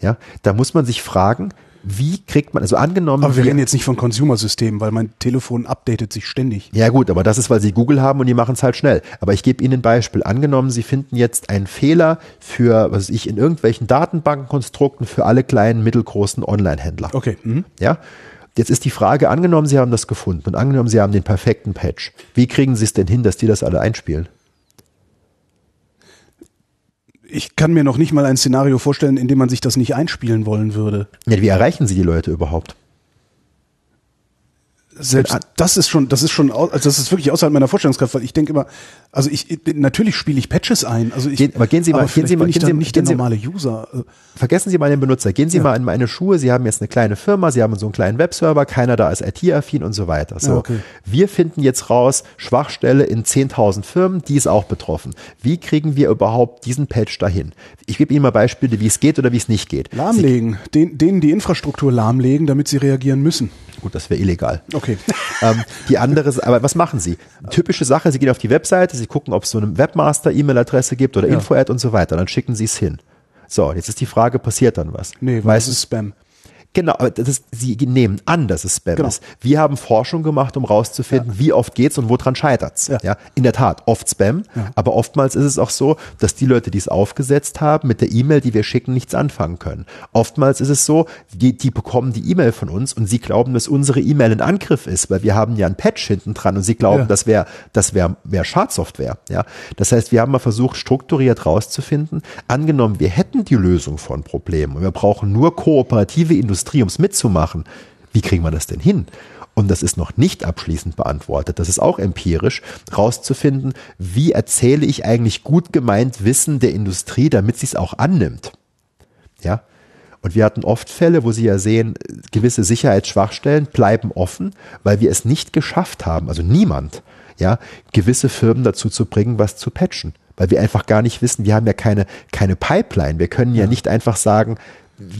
Ja, da muss man sich fragen, wie kriegt man, also angenommen, Aber wir reden jetzt nicht von Consumer-Systemen, weil mein Telefon updatet sich ständig. ja gut, aber das ist, weil Sie Google haben und die machen es halt schnell. Aber ich gebe Ihnen ein Beispiel. Angenommen, Sie finden jetzt einen Fehler für, was weiß ich, in irgendwelchen Datenbankenkonstrukten für alle kleinen, mittelgroßen Online-Händler. Okay. Mhm. Ja? Jetzt ist die Frage, angenommen, Sie haben das gefunden und angenommen, Sie haben den perfekten Patch. Wie kriegen Sie es denn hin, dass die das alle einspielen? Ich kann mir noch nicht mal ein Szenario vorstellen, in dem man sich das nicht einspielen wollen würde. Ja, wie erreichen Sie die Leute überhaupt? Selbst das ist schon, das ist schon, also das ist wirklich außerhalb meiner Vorstellungskraft, weil ich denke immer, also ich, ich natürlich spiele ich Patches ein, also ich, Gehen- aber gehen Sie mal- gehen Sie mal- gehen Sie- nicht gehen der normale User. Äh, Vergessen Sie mal den Benutzer. Gehen Sie mal in meine Schuhe. Sie haben jetzt eine kleine Firma, Sie haben so einen kleinen Webserver, keiner da ist IT-affin und so weiter. So. Ja, okay. Wir finden jetzt raus, Schwachstelle in 10.000 Firmen, die ist auch betroffen. Wie kriegen wir überhaupt diesen Patch dahin? Ich gebe Ihnen mal Beispiele, wie es geht oder wie es nicht geht. Lahmlegen, den, denen die Infrastruktur lahmlegen, damit sie reagieren müssen. Gut, das wäre illegal. Okay. Ähm, die andere, aber was machen Sie? Typische Sache, Sie gehen auf die Webseite, Sie gucken, ob es so eine Webmaster-E-Mail-Adresse gibt oder Ja. Info-Ad und so weiter. Dann schicken Sie es hin. So, jetzt ist die Frage, passiert dann was? Nee, weil es Meistens ist Spam. Genau, aber das ist, sie nehmen an, dass es Spam Genau. ist. Wir haben Forschung gemacht, um rauszufinden, wie oft geht's und woran scheitert's. Ja. Ja. in der Tat, oft Spam, aber oftmals ist es auch so, dass die Leute, die es aufgesetzt haben, mit der E-Mail, die wir schicken, nichts anfangen können. Oftmals ist es so, die, die bekommen die E-Mail von uns und sie glauben, dass unsere E-Mail ein Angriff ist, weil wir haben ja ein Patch hinten dran und sie glauben, Ja. das wäre das wäre wär Schadsoftware. Ja, das heißt, wir haben mal versucht, strukturiert rauszufinden. Angenommen, wir hätten die Lösung von Problemen und wir brauchen nur kooperative Industrie, um es mitzumachen. Wie kriegen wir das denn hin? Und das ist noch nicht abschließend beantwortet. Das ist auch empirisch, rauszufinden, wie erzähle ich eigentlich gut gemeint Wissen der Industrie, damit sie es auch annimmt. Ja. Und wir hatten oft Fälle, wo Sie ja sehen, gewisse Sicherheitsschwachstellen bleiben offen, weil wir es nicht geschafft haben, also niemand, ja, gewisse Firmen dazu zu bringen, was zu patchen. Weil wir einfach gar nicht wissen, wir haben ja keine, keine Pipeline. Wir können ja, nicht einfach sagen,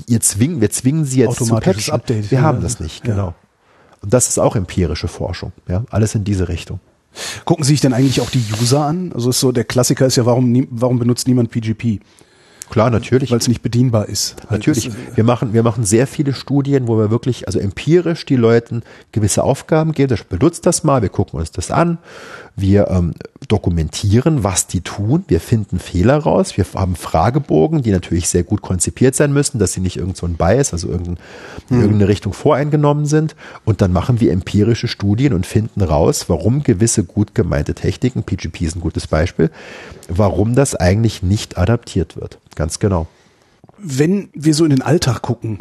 ihr zwingen, wir zwingen sie jetzt zu patchen. Update, wir ja. haben das nicht, Ja. genau. Und das ist auch empirische Forschung, ja, alles in diese Richtung. Gucken Sie sich denn eigentlich auch die User an? Also ist so der Klassiker ist ja, warum, nie, warum benutzt niemand PGP? Klar, natürlich. Weil es nicht bedienbar ist. Natürlich. Das, Wir machen, wir machen sehr viele Studien, wo wir wirklich, also empirisch die Leuten gewisse Aufgaben geben. Das benutzt das mal, wir gucken uns das an. Wir ähm, dokumentieren, was die tun. Wir finden Fehler raus. Wir haben Fragebogen, die natürlich sehr gut konzipiert sein müssen, dass sie nicht irgend so ein Bias, also irgendein, in irgendeine Richtung voreingenommen sind. Und dann machen wir empirische Studien und finden raus, warum gewisse gut gemeinte Techniken, PGP ist ein gutes Beispiel, warum das eigentlich nicht adaptiert wird. Ganz genau. Wenn wir so in den Alltag gucken,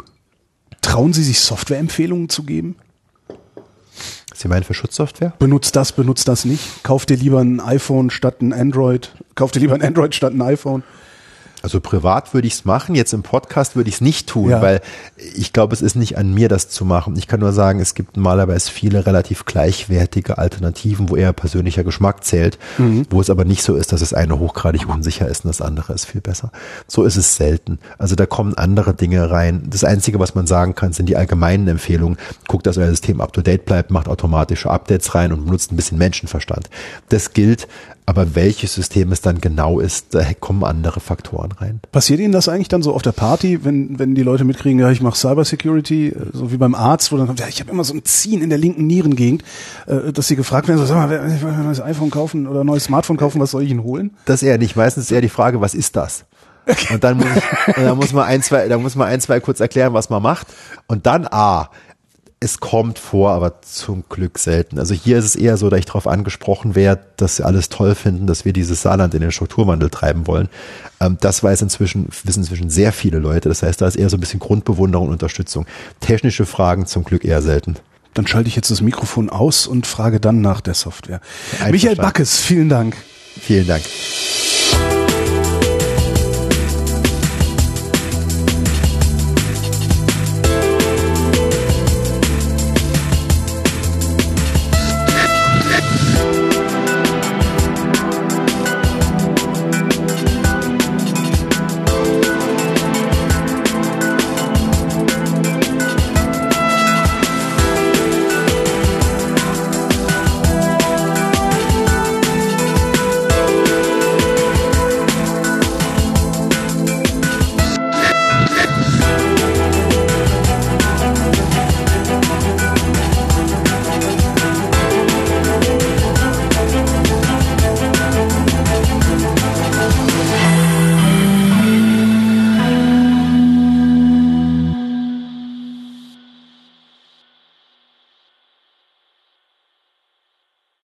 trauen Sie sich Softwareempfehlungen zu geben? Sie meinen für Schutzsoftware? Benutzt das, benutzt das nicht. Kauft dir lieber ein iPhone statt ein Android. Kauft dir lieber ein Android statt ein iPhone. Also privat würde ich es machen, jetzt im Podcast würde ich es nicht tun, Ja. weil ich glaube, es ist nicht an mir, das zu machen. Ich kann nur sagen, es gibt normalerweise viele relativ gleichwertige Alternativen, wo eher persönlicher Geschmack zählt, wo es aber nicht so ist, dass das eine hochgradig unsicher ist und das andere ist viel besser. So ist es selten. Also da kommen andere Dinge rein. Das Einzige, was man sagen kann, sind die allgemeinen Empfehlungen. Guckt, dass euer System up-to-date bleibt, macht automatische Updates rein und benutzt ein bisschen Menschenverstand. Das gilt, aber welches System es dann genau ist, da kommen andere Faktoren rein. Passiert Ihnen das eigentlich dann so auf der Party, wenn, wenn die Leute mitkriegen, ja, ich mache Cybersecurity, äh, so wie beim Arzt, wo dann kommt, ja, ich habe immer so ein Ziehen in der linken Nierengegend, äh, dass sie gefragt werden, so, sag mal, wenn ich ein neues iPhone kaufen oder ein neues Smartphone kaufen, was soll ich Ihnen holen? Das eher nicht. Meistens ist eher die Frage, was ist das? Und dann muss, ich, und dann muss man ein, zwei, dann muss man ein, zwei kurz erklären, was man macht. Und dann, ah, es kommt vor, aber zum Glück selten. Also hier ist es eher so, dass ich darauf angesprochen werde, dass sie alles toll finden, dass wir dieses Saarland in den Strukturwandel treiben wollen. Ähm, das weiß inzwischen, wissen inzwischen sehr viele Leute. Das heißt, da ist eher so ein bisschen Grundbewunderung und Unterstützung. Technische Fragen zum Glück eher selten. Dann schalte ich jetzt das Mikrofon aus und frage dann nach der Software. Michael Backes, vielen Dank. Vielen Dank.